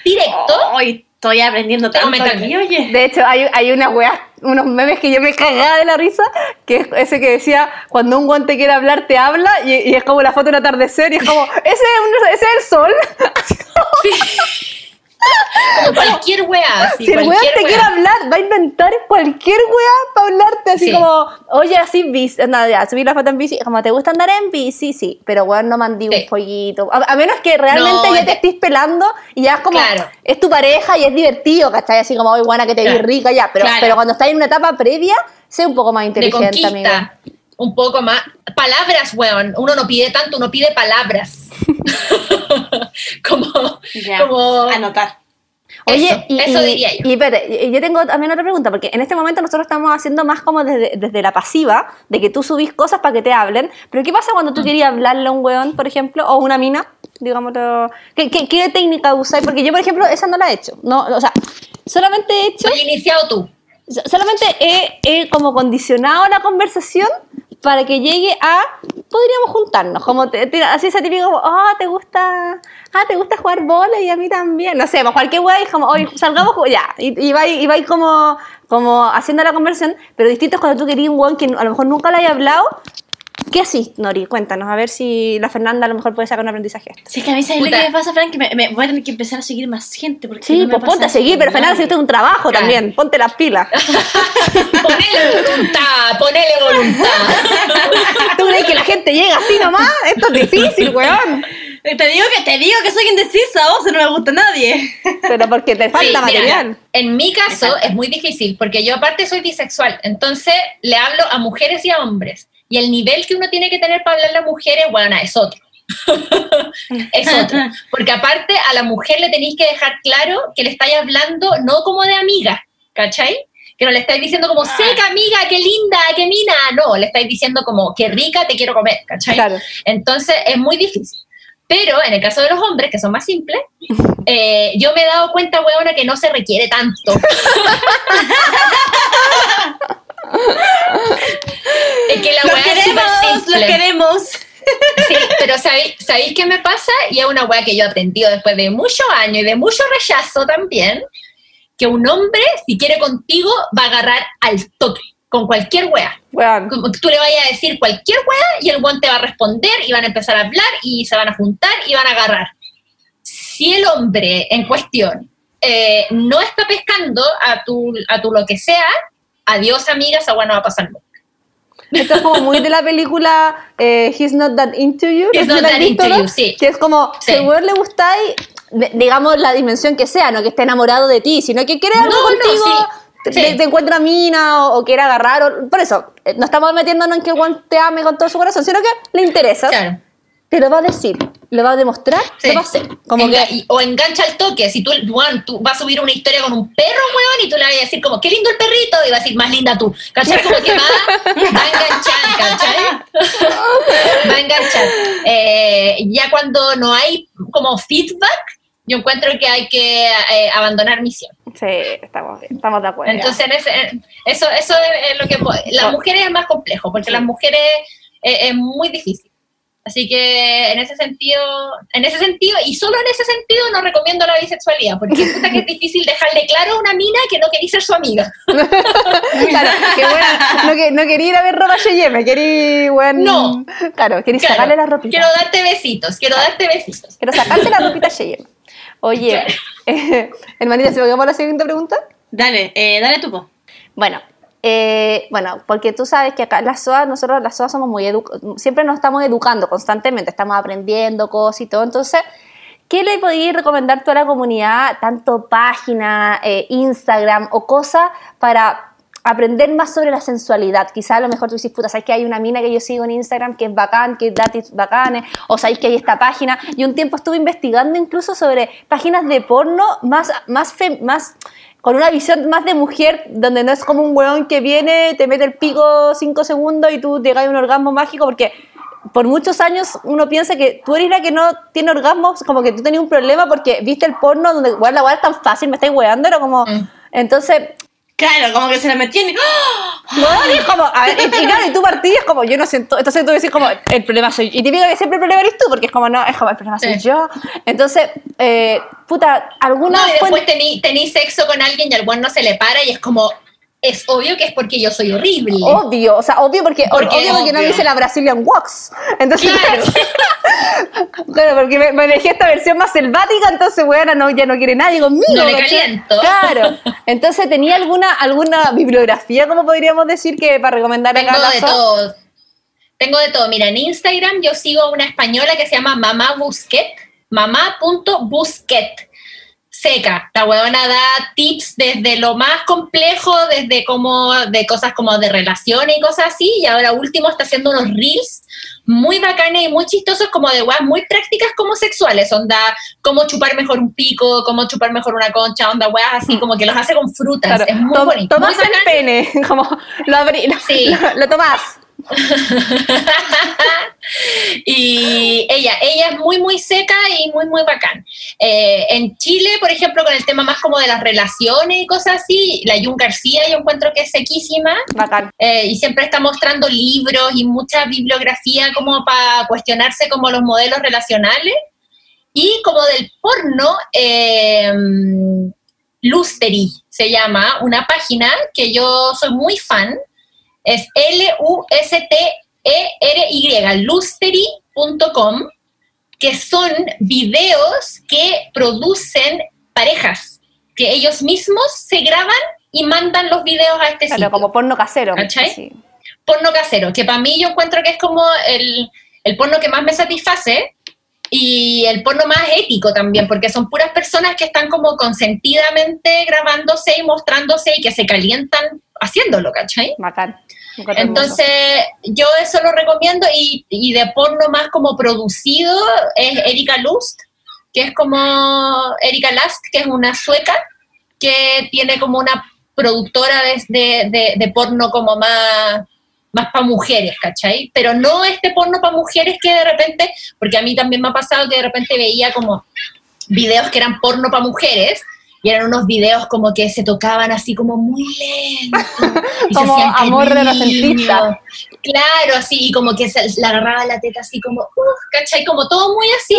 directo. Hoy estoy aprendiendo tanto aquí, oye. De hecho, hay, hay una weá, unos memes que yo me cagaba de la risa, que es ese que decía, cuando un guante quiere hablar, te habla, y, y es como la foto del atardecer, y es como, ese es, un- ese es el sol. Como cualquier weá, así, si el weón te weá. quiere hablar, va a inventar cualquier weá para hablarte, así Sí. como, oye, así, bici, nada, ya, subí la foto en bici, como, ¿te gusta andar en bici? Sí, pero weón, no mandé Sí. un follito. A, a menos que realmente No, ya te estés pelando y ya es como, Claro. es tu pareja y es divertido, ¿cachai? Así como, oye, buena que te vi Claro. rica, ya, pero, Claro. pero cuando estás en una etapa previa, sé un poco más inteligente, amiga. Un poco más. Palabras, weón. Uno no pide tanto, uno pide palabras. como, Ya. como Anotar. Oye, Eso, y, eso diría yo. y y- yo tengo también otra pregunta, porque en este momento nosotros estamos haciendo más como desde, desde la pasiva, de que tú subís cosas para que te hablen, pero ¿qué pasa cuando tú Mm. querías hablarle a un weón, por ejemplo, o una mina, digámoslo? ¿Qué, qué, qué técnica usáis? Porque yo, por ejemplo, esa no la he hecho, no, o sea, solamente he hecho, Soy iniciado tú. so- solamente he, he como condicionado la conversación para que llegue a podríamos juntarnos como te, te- así ese típico ah te gusta ah te gusta jugar bola y a mí también no sé pues cualquier es como hoy salgamos a jugar", ya y, y va y va como como haciendo la conversión pero distinto es cuando tú querías un weón que a lo mejor nunca le haya hablado ¿Qué así, Nori? Cuéntanos, a ver si la Fernanda a lo mejor puede sacar un aprendizaje. Si es que a mí ¿sabes lo que me pasa, Frank, que me, me voy a tener que empezar a seguir más gente. Porque Sí, no me pues ponte a seguir, pero Fernanda, si esto es un trabajo Claro. también, ponte las pilas. Ponele voluntad, ponele voluntad. ¿Tú crees que la gente llega así nomás? Esto es difícil, weón. Te digo que te digo que soy indecisa, vos no me gusta a nadie. Pero porque te falta Sí, mira, material. en mi caso Exacto. es muy difícil porque yo aparte soy bisexual, entonces le hablo a mujeres y a hombres. Y el nivel que uno tiene que tener para hablarle a mujeres, bueno, es otro. es otro. Porque aparte a la mujer le tenéis que dejar claro que le estáis hablando no como de amiga, ¿cachai? Que no le estáis diciendo como, seca amiga, qué linda, qué mina. No, le estáis diciendo como, qué rica, te quiero comer, ¿cachai? Claro. Entonces es muy difícil. Pero en el caso de los hombres, que son más simples, eh, yo me he dado cuenta, weona, que no se requiere tanto. Sí, pero ¿sabéis, ¿sabéis qué me pasa? Y es una weá que yo he aprendido después de muchos años y de mucho rechazo también, que un hombre, si quiere contigo, va a agarrar al toque, con cualquier weá. Weón. Como que tú le vayas a decir cualquier weá y el weón te va a responder y van a empezar a hablar y se van a juntar y van a agarrar. Si el hombre en cuestión eh, no está pescando a tu, a tu lo que sea, adiós amiga, esa weá no va a pasar nunca. Esto es como muy de la película eh, He's Not That Into You. He's no Not That Into ¿no? You, sí. Que es como, Sí. si weón le gustáis, digamos la dimensión que sea, no que esté enamorado de ti, sino que quiere algo No, no, contigo, sí, te, sí. te encuentra mina o, o quiere agarrar. o- por eso, eh, no estamos metiéndonos en que el weón te ame con todo su corazón, sino que le interesa. Claro. Te lo va a decir, lo va a demostrar, Sí. va a hacer. Como Enga- que, o engancha al toque. Si tú, Juan, tú vas a subir una historia con un perro, weón, y tú le vas a decir como, qué lindo el perrito, y va a decir, más linda tú. ¿Cachai? Como que va, va a enganchar, ¿cachai? va a enganchar. Eh, ya cuando no hay como feedback, yo encuentro que hay que eh, abandonar misión. sí, estamos, estamos de acuerdo. Entonces, en ese- eso, eso es lo que... Las mujeres es más complejo, porque las mujeres eh, es muy difícil. Así que en ese sentido, en ese sentido, y solo en ese sentido no recomiendo la bisexualidad, porque puta que es difícil dejarle claro a una mina que no quería ser su amiga. Claro, que bueno, no, que, no quería ir a ver ropa me quería, bueno, No. Claro, quería Claro, sacarle la ropita. Quiero darte besitos, quiero darte besitos. Quiero sacarte la ropita Cheyenne. Oye, eh, hermanita, ¿se me quedó la siguiente pregunta? Dale, eh, dale tú, po. Bueno, eh, bueno, porque tú sabes que acá en la SOA, nosotros las SOA somos muy siempre nos estamos educando constantemente, estamos aprendiendo cosas y todo. Entonces, ¿qué le podías recomendar tú a la comunidad, tanto página, eh, Instagram o cosas para aprender más sobre la sensualidad? Quizás a lo mejor tú dices, puta, sabes que hay una mina que yo sigo en Instagram que es bacán, que da tips bacanes, o sabéis que hay esta página. Y un tiempo estuve investigando incluso sobre páginas de porno más, más, más con una visión más de mujer, donde no es como un weón que viene, te mete el pico cinco segundos y tú llegas a un orgasmo mágico, porque por muchos años uno piensa que tú eres la que no tiene orgasmos, como que tú tenías un problema porque viste el porno donde weón, la weá es tan fácil, me estáis weando, era como... Mm. Entonces, Claro, como que se la metían y... Como, a ver, y, claro, y tú partías como, yo no siento, entonces tú decís como, el problema soy yo. Y típico que siempre el problema eres tú, porque es como, no, es como, el problema soy Sí. yo. Entonces, eh, puta, alguna No, y fuente- después tení, tení sexo con alguien y al buen no se le para y es como, es obvio que es porque yo soy horrible. Obvio, o sea, obvio porque, Porque obvio porque no me hice la Brazilian Wax. Entonces, Claro. claro, porque me, me elegí esta versión más selvática, entonces, bueno, no, ya no quiere nadie conmigo. No le caliento. Claro. Entonces, ¿tenía alguna, alguna bibliografía, como podríamos decir, que para recomendar Tengo acá? de todo. Tengo de todo. Mira, en Instagram yo sigo a una española que se llama Mamá Busquet, mamá.busquet. Seca. La huevona da tips desde lo más complejo, desde como de cosas como de relaciones y cosas así, y ahora último está haciendo unos reels muy bacanes y muy chistosos, como de weas muy prácticas como sexuales, onda, cómo chupar mejor un pico, cómo chupar mejor una concha, onda, weas así, como que los hace con frutas. Claro. Es muy bonito. Tomás muy el pene, como lo abrí, lo, Sí. lo, lo tomás. y ella, ella es muy, muy seca y muy, muy bacán. Eh, en Chile, por ejemplo, con el tema más como de las relaciones y cosas así, la Jun García yo encuentro que es sequísima Bacán. eh, y siempre está mostrando libros y mucha bibliografía como para cuestionarse como los modelos relacionales. Y como del porno, eh, Lustery se llama, una página que yo soy muy fan, es L-U-S-T-E-R-Y, lustery.com, que son videos que producen parejas, que ellos mismos se graban y mandan los videos a este Claro, sitio como porno casero. ¿Cachai? así. porno casero, que para mí yo encuentro que es como el, el porno que más me satisface y el porno más ético también, porque son puras personas que están como consentidamente grabándose y mostrándose y que se calientan haciéndolo, ¿cachai? Bacán. Entonces, yo eso lo recomiendo y, y de porno más como producido es Erika Lust, que es como Erika Last, que es una sueca que tiene como una productora de, de, de- de porno como más, más para mujeres, ¿cachai? Pero no este porno para mujeres que de repente, porque a mí también me ha pasado que de repente veía como videos que eran porno para mujeres y eran unos videos como que se tocaban así como muy lento. y Como amor renacentista. Claro, así, y como que se le agarraba la teta así como, uh, ¿cachai? Como todo muy así.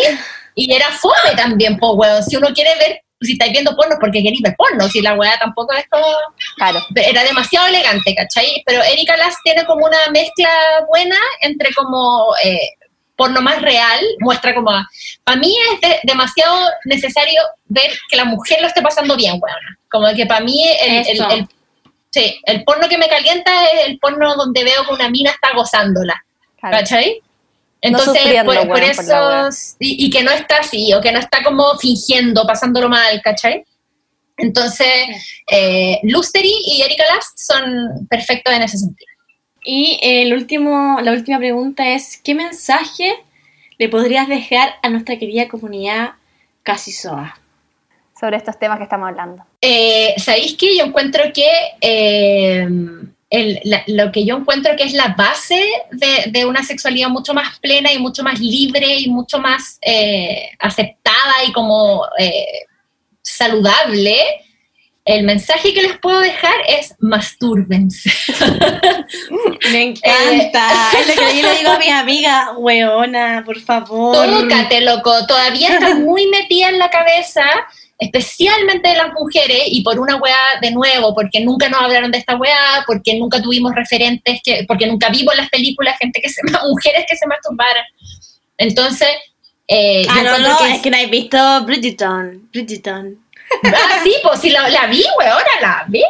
Y era fome también, po, weón. Si uno quiere ver, si estáis viendo porno, porque queréis ver porno, si la weá tampoco es como Claro. era demasiado elegante, ¿cachai? Pero Erika Lass tiene como una mezcla buena entre como eh, porno más real, muestra como... Para mí es de- demasiado necesario ver que la mujer lo esté pasando bien, weona. Como que para mí el, el- sí, el porno que me calienta es el porno donde veo que una mina está gozándola, claro. ¿cachai? Entonces, por, por por eso, y, y que no está así, o que no está como fingiendo, pasándolo mal, ¿cachai? Entonces, eh, Lustery y Erika Last son perfectos en ese sentido. Y el último, la última pregunta es, ¿qué mensaje le podrías dejar a nuestra querida comunidad Casi Soa? Sobre estos temas que estamos hablando. Eh, ¿Sabéis qué? Yo encuentro que eh, el- la- lo que yo encuentro que es la base de, de una sexualidad mucho más plena y mucho más libre y mucho más eh, aceptada y como eh, saludable, el mensaje que les puedo dejar es mastúrbense. Me encanta. es lo que yo le digo a mis amigas, weona, por favor. Tócate, loco. Todavía está muy metida en la cabeza, especialmente de las mujeres, y por una weá de nuevo, porque nunca nos hablaron de esta weá, porque nunca tuvimos referentes, que, porque nunca vimos en las películas gente que se mujeres que se masturbaran. Entonces, eh, Ah, no, no, que es que no he visto Bridgerton. Bridgerton. Ah, sí, pues si la, la vi, weona, la vi.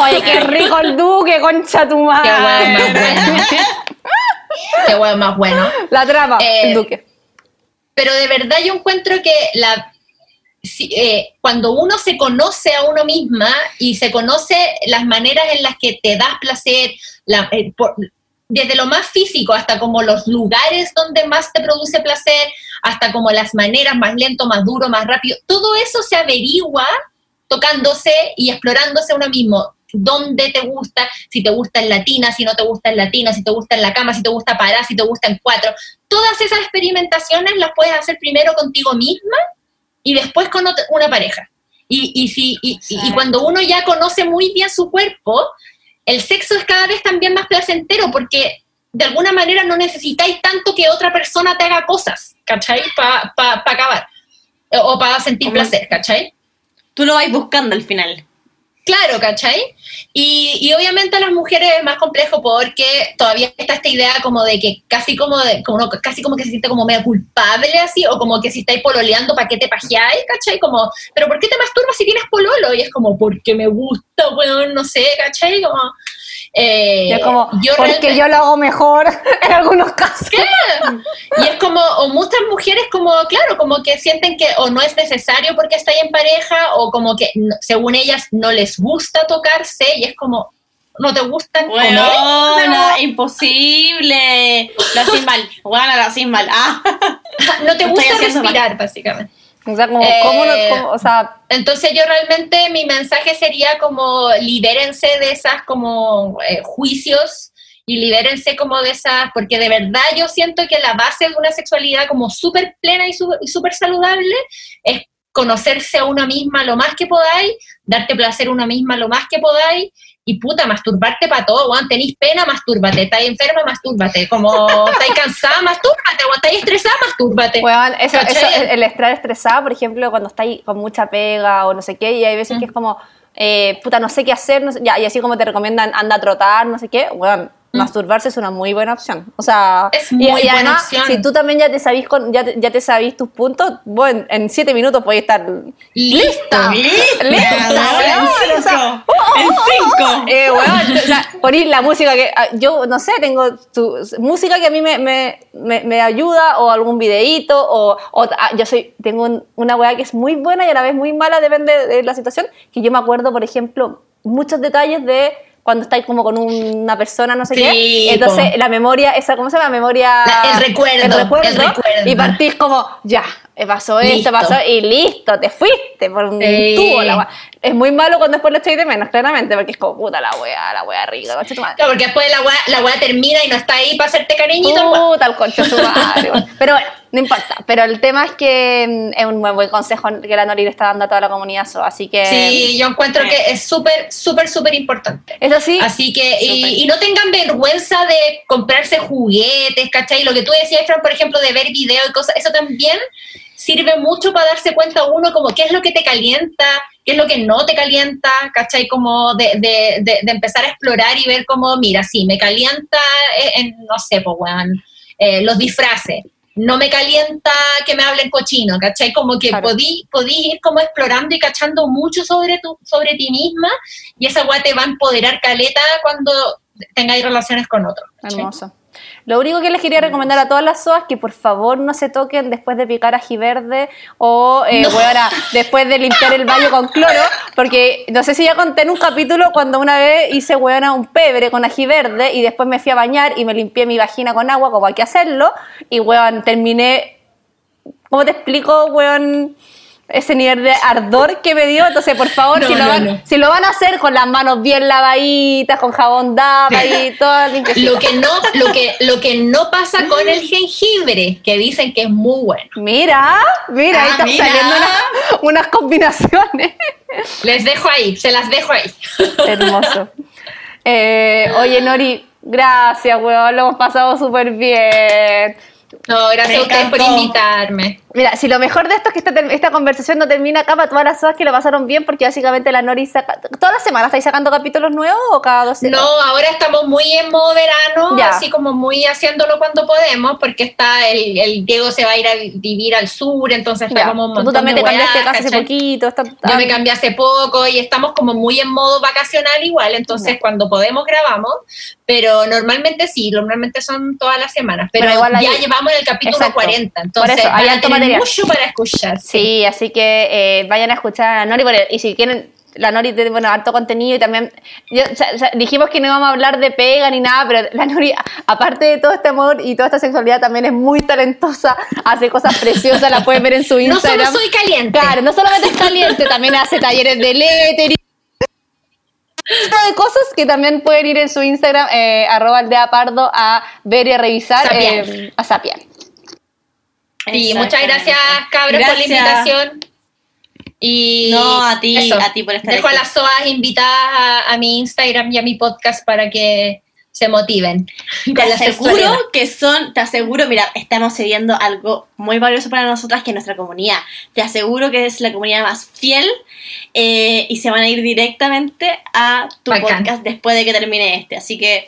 Oye, qué rico el duque, concha tu Qué madre. weá más bueno. Qué weá más bueno. La trama, Eh, el duque. pero de verdad yo encuentro que la, si- eh, cuando uno se conoce a uno misma y se conoce las maneras en las que te das placer, la- eh, por- desde lo más físico hasta como los lugares donde más te produce placer, hasta como las maneras más lento, más duro, más rápido, todo eso se averigua tocándose y explorándose uno mismo. ¿Dónde te gusta? Si te gusta en latina, si no te gusta en latina, si te gusta en la cama, si te gusta parar, si te gusta en cuatro. Todas esas experimentaciones las puedes hacer primero contigo misma y después con una pareja. Y, y, si, y, cuando uno ya conoce muy bien su cuerpo, el sexo es cada vez también más placentero porque de alguna manera no necesitáis tanto que otra persona te haga cosas, ¿cachai? Para acabar. Eh, O para sentir placer, ¿cachai? Tú lo vais buscando al final. Claro, ¿cachai? Y, y obviamente a las mujeres es más complejo porque todavía está esta idea como de que casi como de, como uno casi como que se siente como medio culpable así, o como que si estáis pololeando, ¿para qué te pajeáis? ¿cachai? Como, pero ¿por qué te masturbas si tienes pololo? Y es como, porque me gusta, weón, no sé, ¿cachai? Como, eh, como, yo porque yo lo hago mejor en algunos casos. Y es como, o muchas mujeres como, claro, como que sienten que o no es necesario porque estáis en pareja, o como que no- según ellas no les gusta tocarse, y es como, ¿no te gusta comer? Weona, imposible. Lo haces mal. Weona, lo haces mal. Ah. No te gusta estoy respirar, básicamente. O sea, como, Eh, ¿cómo no- cómo- o sea, Entonces yo realmente mi mensaje sería como libérense de esas como eh, juicios y libérense como de esas, porque de verdad yo siento que la base de una sexualidad como súper plena y súper saludable es conocerse a una misma lo más que podáis, darte placer a una misma lo más que podáis y puta, masturbarte para todo, weón, tenéis pena, mastúrbate, estáis enferma, mastúrbate, como estáis cansada, mastúrbate, o estáis estresada, mastúrbate. weón, eso, eso, el, estar estresada, por ejemplo, cuando estáis con mucha pega o no sé qué, y hay veces que es como, eh, puta, no sé qué hacer, no sé- ya, y así como te recomiendan, anda a trotar, no sé qué, weón, masturbarse es una muy buena opción. O sea, Es muy y, buena además, opción. si tú también ya te sabís, con, ya, ya te sabís tus puntos, bueno, en siete minutos podés estar Lista. Lista, Lista, weón, weón, o sea, En cinco. Eh, weón, o sea, poner la música que ah, yo no sé, tengo tu, música que a mí me, me, me, me ayuda o algún videíto o, o, ah, yo soy tengo un- una weá que es muy buena y a la vez muy mala depende de la situación, que yo me acuerdo, por ejemplo, muchos detalles de cuando estáis como con una persona, no sé Sí, qué, entonces la memoria, esa, ¿cómo se llama? Memoria... La- el recuerdo, el recuerdo, el recuerdo. y partís como, ya, pasó esto, Listo. pasó y listo, te fuiste por un Sí. tubo. La wea. Es muy malo cuando después lo echáis de menos, claramente, porque es como puta la wea, la wea rica, concha tu madre. Claro, porque después la weá, la weá termina y no está ahí para hacerte cariñito. Puta el concha su madre. Pero bueno, no importa. Pero el tema es que mm, es un buen, buen consejo que la Nori le está dando a toda la comunidad, so, así que. Sí, yo encuentro que es súper, súper, súper importante. Eso sí, Así que, y, y no tengan vergüenza de comprarse juguetes, ¿cachai? Lo que tú decías, Fran, por ejemplo, de ver videos y cosas, eso también sirve mucho para darse cuenta uno como qué es lo que te calienta, qué es lo que no te calienta, ¿cachai? Como de, de, de, de empezar a explorar y ver como, mira, sí, me calienta, eh, en, no sé, pues, weón, eh, los disfraces. No me calienta que me hablen cochino, ¿cachai? Como que Claro. podí, podí ir como explorando y cachando mucho sobre, tu, sobre ti misma y esa weá te va a empoderar caleta cuando tengáis relaciones con otros. Hermoso. Lo único que les quería recomendar a todas las SOAS que por favor no se toquen después de picar ají verde o eh, weona, después de limpiar el baño con cloro, porque no sé si ya conté en un capítulo cuando una vez hice weona un pebre con ají verde y después me fui a bañar y me limpié mi vagina con agua como hay que hacerlo y weón, terminé, ¿cómo te explico, weón? Ese nivel de ardor que me dio, entonces por favor, No, si, lo no, van, no. si lo van a hacer con las manos bien lavaditas, con jabón daba y todo limpiecito. Lo que no, lo que, lo que no pasa con el jengibre, que dicen que es muy bueno. Mira, mira, ahí Ah, están mira. saliendo unas, unas combinaciones. Les dejo ahí, se las dejo ahí. Hermoso. Eh, oye, Nori, gracias, weón, lo hemos pasado súper bien. No, gracias a ustedes por invitarme. Mira, si lo mejor de esto es que esta, esta conversación no termina acá para todas las cosas que lo pasaron bien, porque básicamente la Nori saca. ¿Todas las semanas estáis sacando capítulos nuevos o cada dos No, semanas? ahora estamos muy en modo verano, Ya. así como muy haciéndolo cuando podemos, porque está el, el Diego se va a ir a vivir al sur, entonces está Ya. como un Tú montón también de te cambiaste weas, casa hace poquito. está- Yo me cambié hace poco y estamos como muy en modo vacacional igual, entonces Ya. cuando podemos grabamos, pero normalmente sí, normalmente son todas las semanas, pero, Pero igual ya llevamos en el capítulo Exacto. 40, Por entonces eso, hay van a harto tener material. mucho para escuchar. Sí, así que eh, vayan a escuchar a Nori. y si quieren, la Nori tiene bueno, harto contenido y también. yo- o sea, dijimos que no íbamos a hablar de pega ni nada, pero la Nori, aparte de todo este amor y toda esta sexualidad, también es muy talentosa, hace cosas preciosas, la pueden ver en su No solo Instagram. soy caliente. Claro, no solamente es caliente, también hace talleres de lettering. De cosas que también pueden ir en su Instagram, eh, arroba aldea pardo, a ver y a revisar, eh, a sapiar. Y muchas gracias, cabros, por la invitación. Y No, a ti, eso, a ti por estar Dejo a las SOAS invitadas a, a mi Instagram y a mi podcast para que se motiven. Te con aseguro que son, te aseguro, mira, estamos cediendo algo muy valioso para nosotras que es nuestra comunidad. Te aseguro que es la comunidad más fiel eh, y se van a ir directamente a tu Bacán. podcast después de que termine este. Así que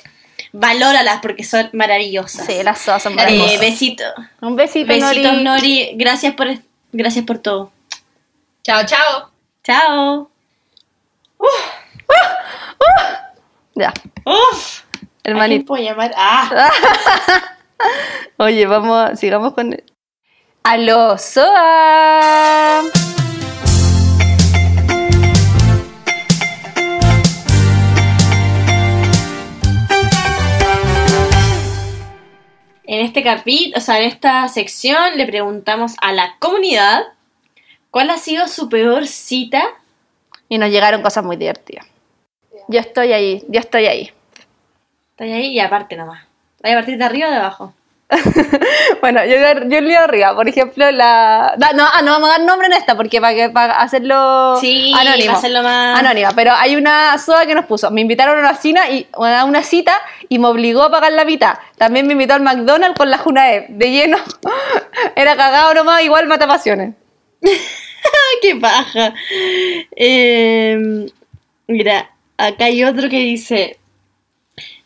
valóralas porque son maravillosas. Sí, las dos son Eh, maravillosas. besito. Un besito, Besitos, Nori. Nori. Gracias por, gracias por todo. Chao, chao. Chao. Ya, Uf. ¿A quién hermanito. puedo llamar? Ah. Oye, vamos, sigamos con. ¡Aló, Soa! En este capítulo, o sea, en esta sección le preguntamos a la comunidad cuál ha sido su peor cita. Y nos llegaron cosas muy divertidas. Yo estoy ahí, yo estoy ahí. Está ahí y aparte nomás. ¿Vaya a partir de arriba o de abajo? Bueno, yo, yo leo arriba, por ejemplo, la. No, no, ah, no vamos a dar nombre en esta, porque para, que, para hacerlo Sí, anónimo. para hacerlo más- Anónima, pero hay una soda que nos puso. Me invitaron a una cena y a una cita y me obligó a pagar la mitad. También me invitó al McDonald's con la Junae, de lleno. Era cagado nomás, igual mata pasiones. ¡Qué paja! Eh, mira, acá hay otro que dice: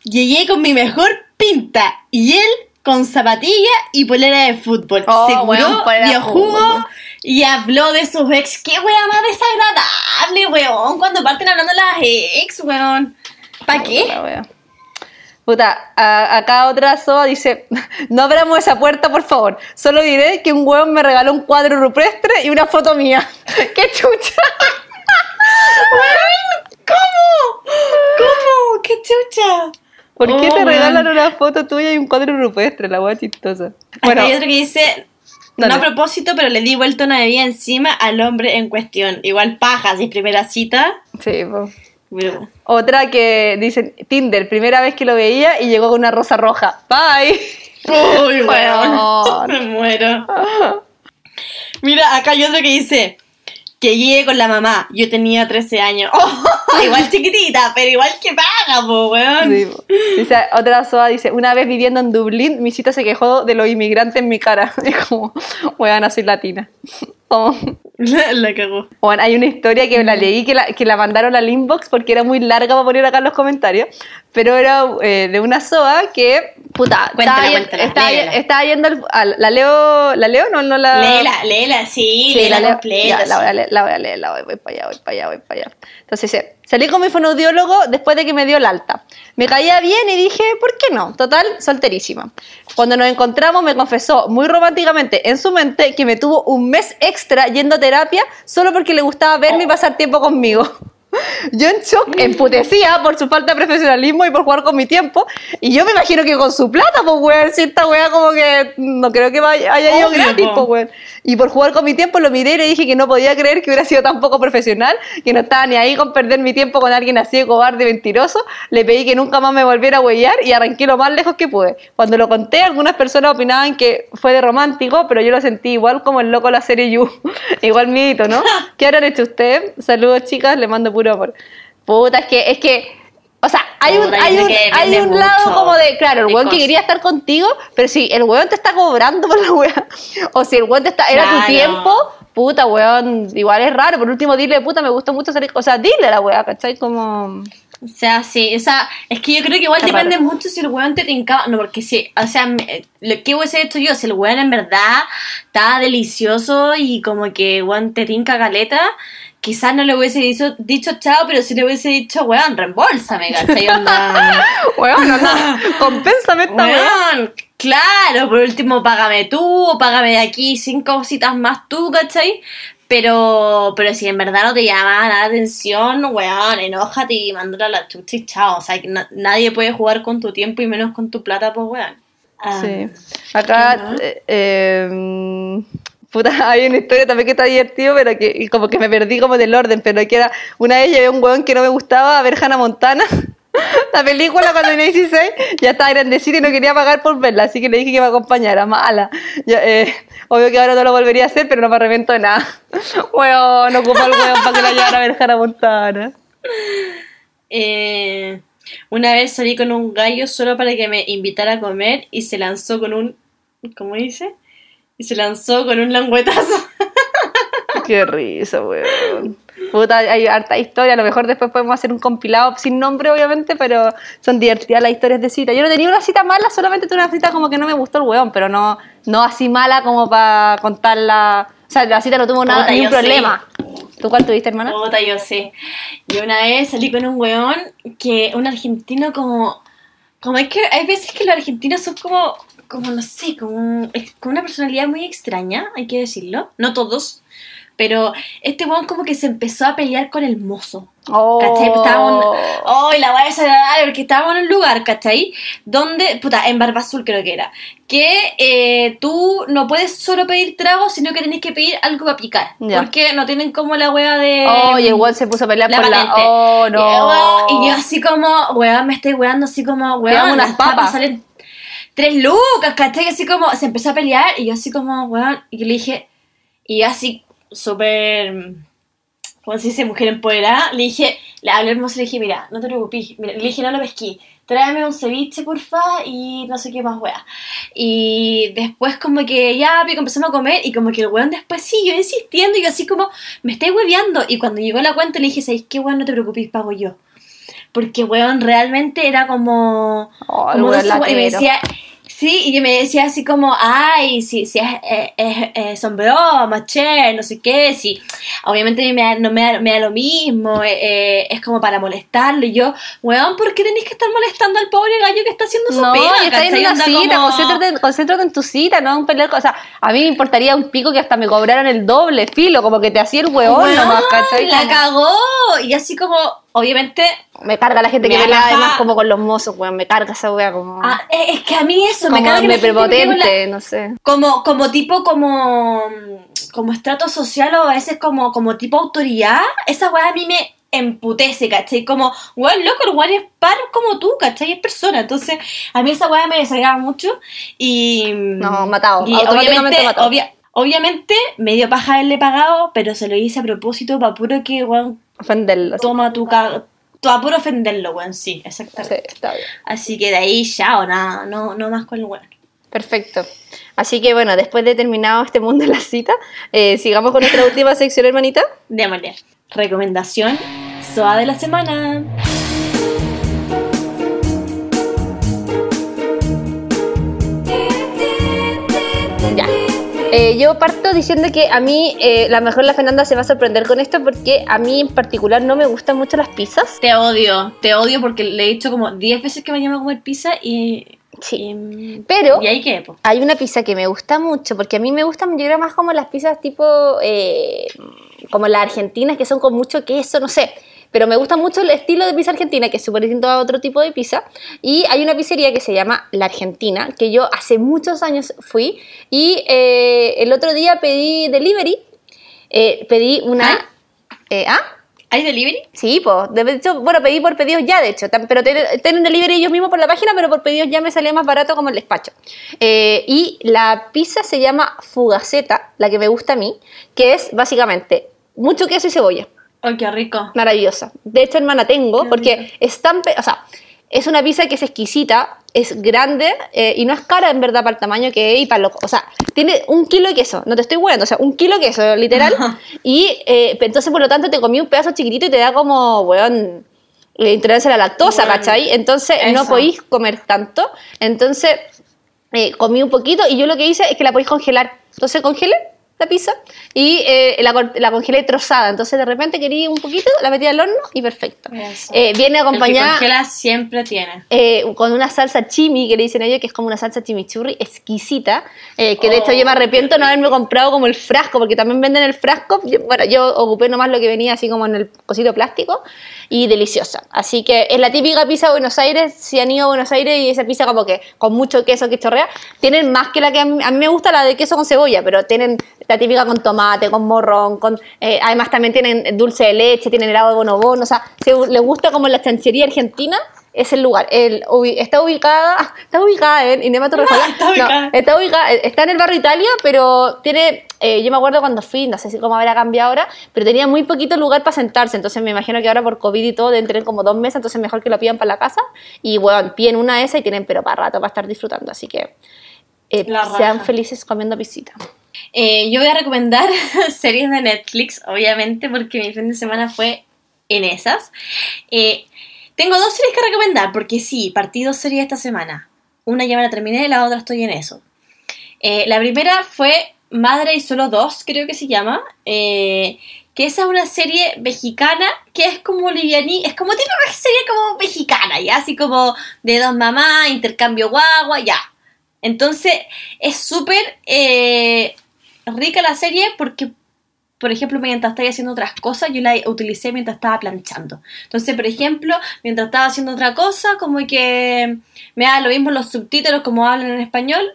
Llegué con mi mejor pinta y él con zapatilla y polera de fútbol. Oh, Se curó, weón, dio jugo y habló de sus ex. ¡Qué wea más desagradable, weón! Cuando parten hablando las ex, weón. ¿Para qué? Wea. Puta, a- acá otra soda dice, no abramos esa puerta, por favor. Solo diré que un hueón me regaló un cuadro rupestre y una foto mía. ¡Qué chucha! ¿Cómo? ¿Cómo? ¡Qué chucha! ¿Por qué Oh, te regalan una foto tuya y un cuadro rupestre? La wea chistosa. Bueno, Bueno, hay otro que dice, No a propósito, pero le di vuelta una bebida encima al hombre en cuestión. Igual paja, si es primera cita. Sí, po. Pero- Otra que dicen Tinder, primera vez que lo veía y llegó con una rosa roja. Bye. Uy, Weón. Me muero. Mira, acá hay otro que dice que llegué con la mamá. Yo tenía 13 años. igual chiquitita, pero igual que paga, po, weón. Dice, otra soa dice, una vez viviendo en Dublín, mi cita se quejó de los inmigrantes en mi cara. Es como, weón, soy latina. Como- La, la cagó. Bueno, hay una historia que la leí que la, que la mandaron al inbox porque era muy larga para poner acá en los comentarios, pero era eh, de una SOA que, puta, Cuéntala, estaba, cuéntala, estaba- yendo al, al- ¿La leo? ¿La leo? No, no la... Léela, léela, sí, Sí, léela completa. Ya, la, sí. voy a leer, la voy a leer, la voy, voy para allá, voy para allá, voy para allá. Entonces dice, salí con mi fonoaudiólogo después de que me dio el alta. Me caía bien y dije, ¿por qué no? Total, solterísima. Cuando nos encontramos me confesó muy románticamente en su mente que me tuvo un mes extra yendo a terapia solo porque le gustaba verme y pasar tiempo conmigo. Yo en shock, emputecía por su falta de profesionalismo y por jugar con mi tiempo. Y yo me imagino que con su plata, pues, weón, si esta weá como que no creo que vaya, haya ido Obvio, gratis, pues, weón. Y por jugar con mi tiempo lo miré y le dije que no podía creer que hubiera sido tan poco profesional, que no estaba ni ahí con perder mi tiempo con alguien así de cobarde mentiroso. Le pedí que nunca más me volviera a huellar y arranqué lo más lejos que pude. Cuando lo conté, algunas personas opinaban que fue de romántico, pero yo lo sentí igual como el loco de la serie You. igual miedito, ¿no? ¿Qué habrán hecho ustedes? Saludos, chicas, le mando puro amor. Puta, es que, es que, o sea, hay un, hay un, hay un lado como de, claro, el de weón que quería estar contigo, pero si el weón te está cobrando por la weá, o si el weón te está, era tu Claro. tiempo, puta, weón, igual es raro, por último dile, puta, me gustó mucho salir, o sea, dile a la weá, ¿cachai? Como, O sea, sí, o sea, es que yo creo que igual Está depende raro. mucho si el weón te tincaba. No, porque si, o sea, lo que hubiese hecho yo, si el weón en verdad estaba delicioso y como que weón te tinca caleta, quizás no le hubiese dicho, dicho chao, pero sí le hubiese dicho, weón, reembolsame, ¿cachai? Onda, weón, no, no, compénsame esta weón, claro, por último, págame tú, o págame de aquí cinco cositas más tú, ¿cachai? Pero, pero si en verdad no te llama la atención, weón, enójate y mándala a la chucha y chao. O sea, que na- nadie puede jugar con tu tiempo y menos con tu plata, pues weón. Ah, Sí. Acá, eh, eh, puta, hay una historia también que está divertido, pero que y como que me perdí como del orden, pero que una vez llevé un weón que no me gustaba a ver Hannah Montana. La película cuando tenía 16 ya estaba grandecita y no quería pagar por verla, así que le dije que me acompañara, mala. Eh, obvio que ahora no lo volvería a hacer, pero no me arrepiento de nada. Weón, no ocupa el weón para que la llevara a ver Hannah Montana. Eh, una vez salí con un gallo solo para que me invitara a comer y se lanzó con un. ¿Cómo dice? Y se lanzó con un languetazo. Qué risa, weón. Puta, hay harta historia. A lo mejor después podemos hacer un compilado sin nombre, obviamente, pero son divertidas las historias de cita. Yo no tenía una cita mala, solamente tuve una cita como que no me gustó el weón, pero no, no así mala como para contarla. O sea, la cita no tuvo nada, Puta, ni un yo sí. problema. ¿Tú cuál tuviste, hermana? Puta, yo sé. Yo una vez salí con un weón que un argentino como... Como es que hay veces que los argentinos son como, como no sé, como, es- con una personalidad muy extraña, hay que decirlo. No todos. Pero este weón como que se empezó a pelear con el mozo. Oh. ¿Cachai? Pues estábamos. ¡Oh, la voy a desagradable! Porque estábamos en un lugar, ¿cachai? Donde, puta, en Barba Azul creo que era. Que eh, tú no puedes solo pedir tragos, sino que tenés que pedir algo para picar. Ya. Porque no tienen como la wea de. Oh, y el weón se puso a pelear la por la. patente. Oh, Y, no. y yo así como, weón, me estoy weando así como, weón, unas papas. salen tres lucas, ¿cachai? Así como, se empezó a pelear y yo así como, weón, y yo le dije, y yo así, súper, ¿cómo se dice? Mujer empoderada, le dije, le hablé hermoso, le dije, mira, no te preocupes, mira, le dije, no lo pesquí, tráeme un ceviche, porfa, y no sé qué más, weá. Y después como que ya, pico, empezamos a comer, y como que el weón después siguió insistiendo, y yo así como, me estoy hueveando, y cuando llegó la cuenta le dije, ¿sabes qué, weón? No te preocupes, pago yo. Porque, weón, realmente era como... Oh, el como weón sé, y me decía... Sí, y me decía así como, ay, si, si es, es- es- es- son bromas, che, no sé qué, si obviamente a mí me da, no me da, me da lo mismo, eh, eh, es como para molestarlo, y yo, weón, ¿por qué tenés que estar molestando al pobre gallo que está haciendo su No, pega? y estás en una cita, como- concéntrate, concéntrate en tu cita, no en pelear. O sea, a mí me importaría un pico que hasta me cobraran el doble, filo, como que te hacía el hueón Weón, nomás, ¿cachai? la cagó, y así como, obviamente Me carga la gente Me que enoja. además como con los mozos, weón. Me carga esa wea como. ah, es que a mí eso me como carga me gente me la- prepotente, no sé. como como tipo como como estrato social o a veces como como tipo autoridad esa weá a mí me emputece, ¿cachai? Como, weón, loco, el weón es par como tú, ¿cachai? Es persona. Entonces, a mí esa weá me desagrada mucho y... No, matado, Y automáticamente obviamente, obvia- obviamente, me dio paja haberle pagado, pero se lo hice a propósito para puro que, weón, Ofenderlo. toma tu... ca- Para puro ofenderlo, weón, sí, Sí, exactamente. está bien. Así que de ahí ya o nada, no, no más con el weón. Perfecto. Así que bueno, después de terminado este mundo de la cita, eh, sigamos con nuestra última sección, hermanita. Démosle. Recomendación SOA de la semana. Eh, yo parto diciendo que a mí, eh, la mejor la Fernanda se va a sorprender con esto porque a mí en particular no me gustan mucho las pizzas. Te odio, te odio porque le he dicho como 10 veces que me llama a comer pizza y. Sí. Pero ¿Y ahí qué, hay una pizza que me gusta mucho porque a mí me gustan, yo creo más como las pizzas tipo, eh, como las argentinas que son con mucho queso, no sé. Pero me gusta mucho el estilo de pizza argentina, que es súper distinto a otro tipo de pizza. Y hay una pizzería que se llama La Argentina, que yo hace muchos años fui. Y eh, el otro día pedí delivery. eh, pedí una... eh, ¿Ah? ¿Hay delivery? Sí, pues, de hecho, bueno, pedí por pedidos ya, de hecho, pero tienen delivery ellos mismos por la página, pero por pedidos ya me salía más barato como el despacho. Eh, y la pizza se llama Fugaceta, la que me gusta a mí, que es básicamente mucho queso y cebolla, ¡Ay, qué rico! maravillosa. De hecho, hermana, tengo, porque es tan, o sea, es una pizza que es exquisita, es grande eh, y no es cara en verdad para el tamaño que es y para lo, o sea, tiene un kilo de queso, no te estoy bueno, o sea, un kilo de queso, literal. y eh, entonces, por lo tanto, te comí un pedazo chiquitito y te da como, weón, intolerancia a la lactosa, Bueno, ¿cachai? Entonces, no podéis comer tanto. Entonces, eh, comí un poquito y yo lo que hice es que la podéis congelar. Entonces, congelé la pizza y eh, la, la congelé trozada. Entonces, de repente quería un poquito, la metí al horno y perfecto. Eh, viene El que acompañada congela siempre tiene. eh, con una salsa chimi, que le dicen ellos, que es como una salsa chimichurri exquisita, que de hecho yo me Oh, arrepiento no haberme comprado como el frasco, porque también venden el frasco, Yo- bueno, yo ocupé nomás lo que venía así como en el cosito plástico, y deliciosa. Así que es la típica pizza de Buenos Aires, si han ido a Buenos Aires y esa pizza como que con mucho queso que chorrea, tienen más que la que a mí, a mí me gusta, la de queso con cebolla, pero tienen la típica con tomate, con morrón, con eh, además también tienen dulce de leche, tienen helado de bonobón, o sea, si les gusta como la chanchería argentina, es el lugar. El, está ubicada, está ubicada en Inema Torrejolán. está ubicada. está ubicada, está en el barrio Italia, pero tiene, eh, yo me acuerdo cuando fui, no sé si cómo habrá cambiado ahora, pero tenía muy poquito lugar para sentarse, entonces me imagino que ahora por COVID y todo deben tener como dos mesas, entonces mejor que lo pidan para la casa y bueno, piden una de esas y tienen pero para rato para estar disfrutando, así que eh, sean felices comiendo pisita. Eh, yo voy a recomendar series de Netflix, obviamente, porque mi fin de semana fue en esas. Eh, tengo dos series que recomendar, porque sí, partí dos series esta semana. Una ya me la terminé, la otra estoy en eso. Eh, la primera fue Madre y Solo Dos, creo que se llama. que esa es una serie mexicana que es como livianí, es como típica serie como mexicana, ya, así como de dos mamás, intercambio guagua, ya. Entonces es súper rica la serie porque, por ejemplo, mientras estaba haciendo otras cosas, yo la utilicé mientras estaba planchando. Entonces, por ejemplo, mientras estaba haciendo otra cosa, como que me da lo mismo los subtítulos como hablan en español,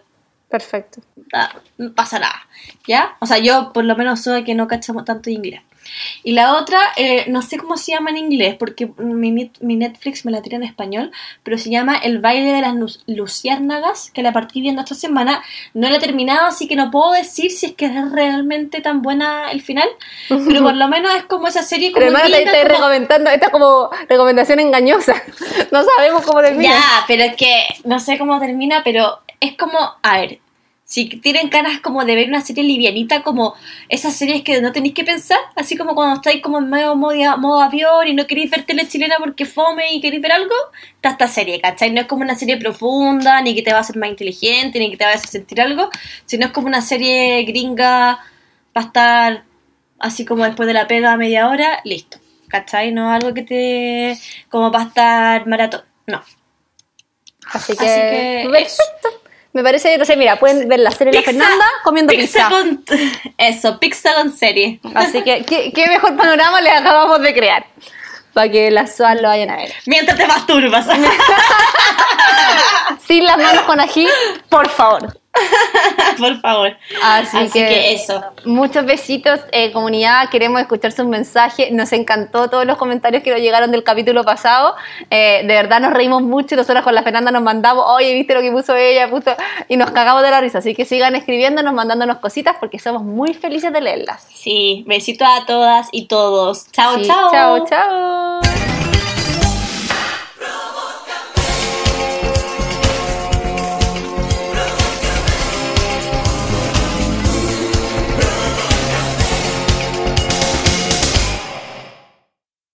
Perfecto. ah, no pasa nada, ¿ya? O sea, yo por lo menos soy que no cachamos tanto inglés. Y la otra, eh, no sé cómo se llama en inglés, porque mi, mi Netflix me la tira en español, pero se llama El baile de las lu- luciérnagas, que la partí viendo esta semana. No la he terminado, así que no puedo decir si es que es realmente tan buena el final, pero por lo menos es como esa serie como hermano, te estoy como- recomendando, esta es como recomendación engañosa. No sabemos cómo termina. Ya, pero es que no sé cómo termina, pero es como, a ver, si tienen ganas como de ver una serie livianita, como esas series que no tenéis que pensar, así como cuando estáis como en medio modo, modo avión y no queréis ver tele chilena porque fome y queréis ver algo, está esta serie, ¿cachai? No es como una serie profunda, ni que te va a hacer más inteligente, ni que te va a hacer sentir algo, sino es como una serie gringa para estar así como después de la pega a media hora, listo. ¿Cachai? No algo que te... como para estar maratón. No. Así que, Así que perfecto. Me parece, sé, mira, pueden ver la serie de la Fernanda comiendo Pizza pizza. con... Eso, pizza con serie. Así que, ¿qué, qué mejor panorama le acabamos de crear. para que las SWAT lo vayan a ver. Mientras te masturbas. Sin las manos con ají, por favor. Por favor. Así, Así que eso. Muchos besitos, eh, comunidad. Queremos escuchar sus mensajes. Nos encantó todos los comentarios que nos llegaron del capítulo pasado. Eh, de verdad nos reímos mucho. Nosotros con la Fernanda nos mandamos, oye, ¿viste lo que puso ella? Puso... Y nos cagamos de la risa. Así que sigan escribiéndonos, mandándonos cositas porque somos muy felices de leerlas. Sí, besitos a todas y todos. Chao, Sí, chao. Chao, chao.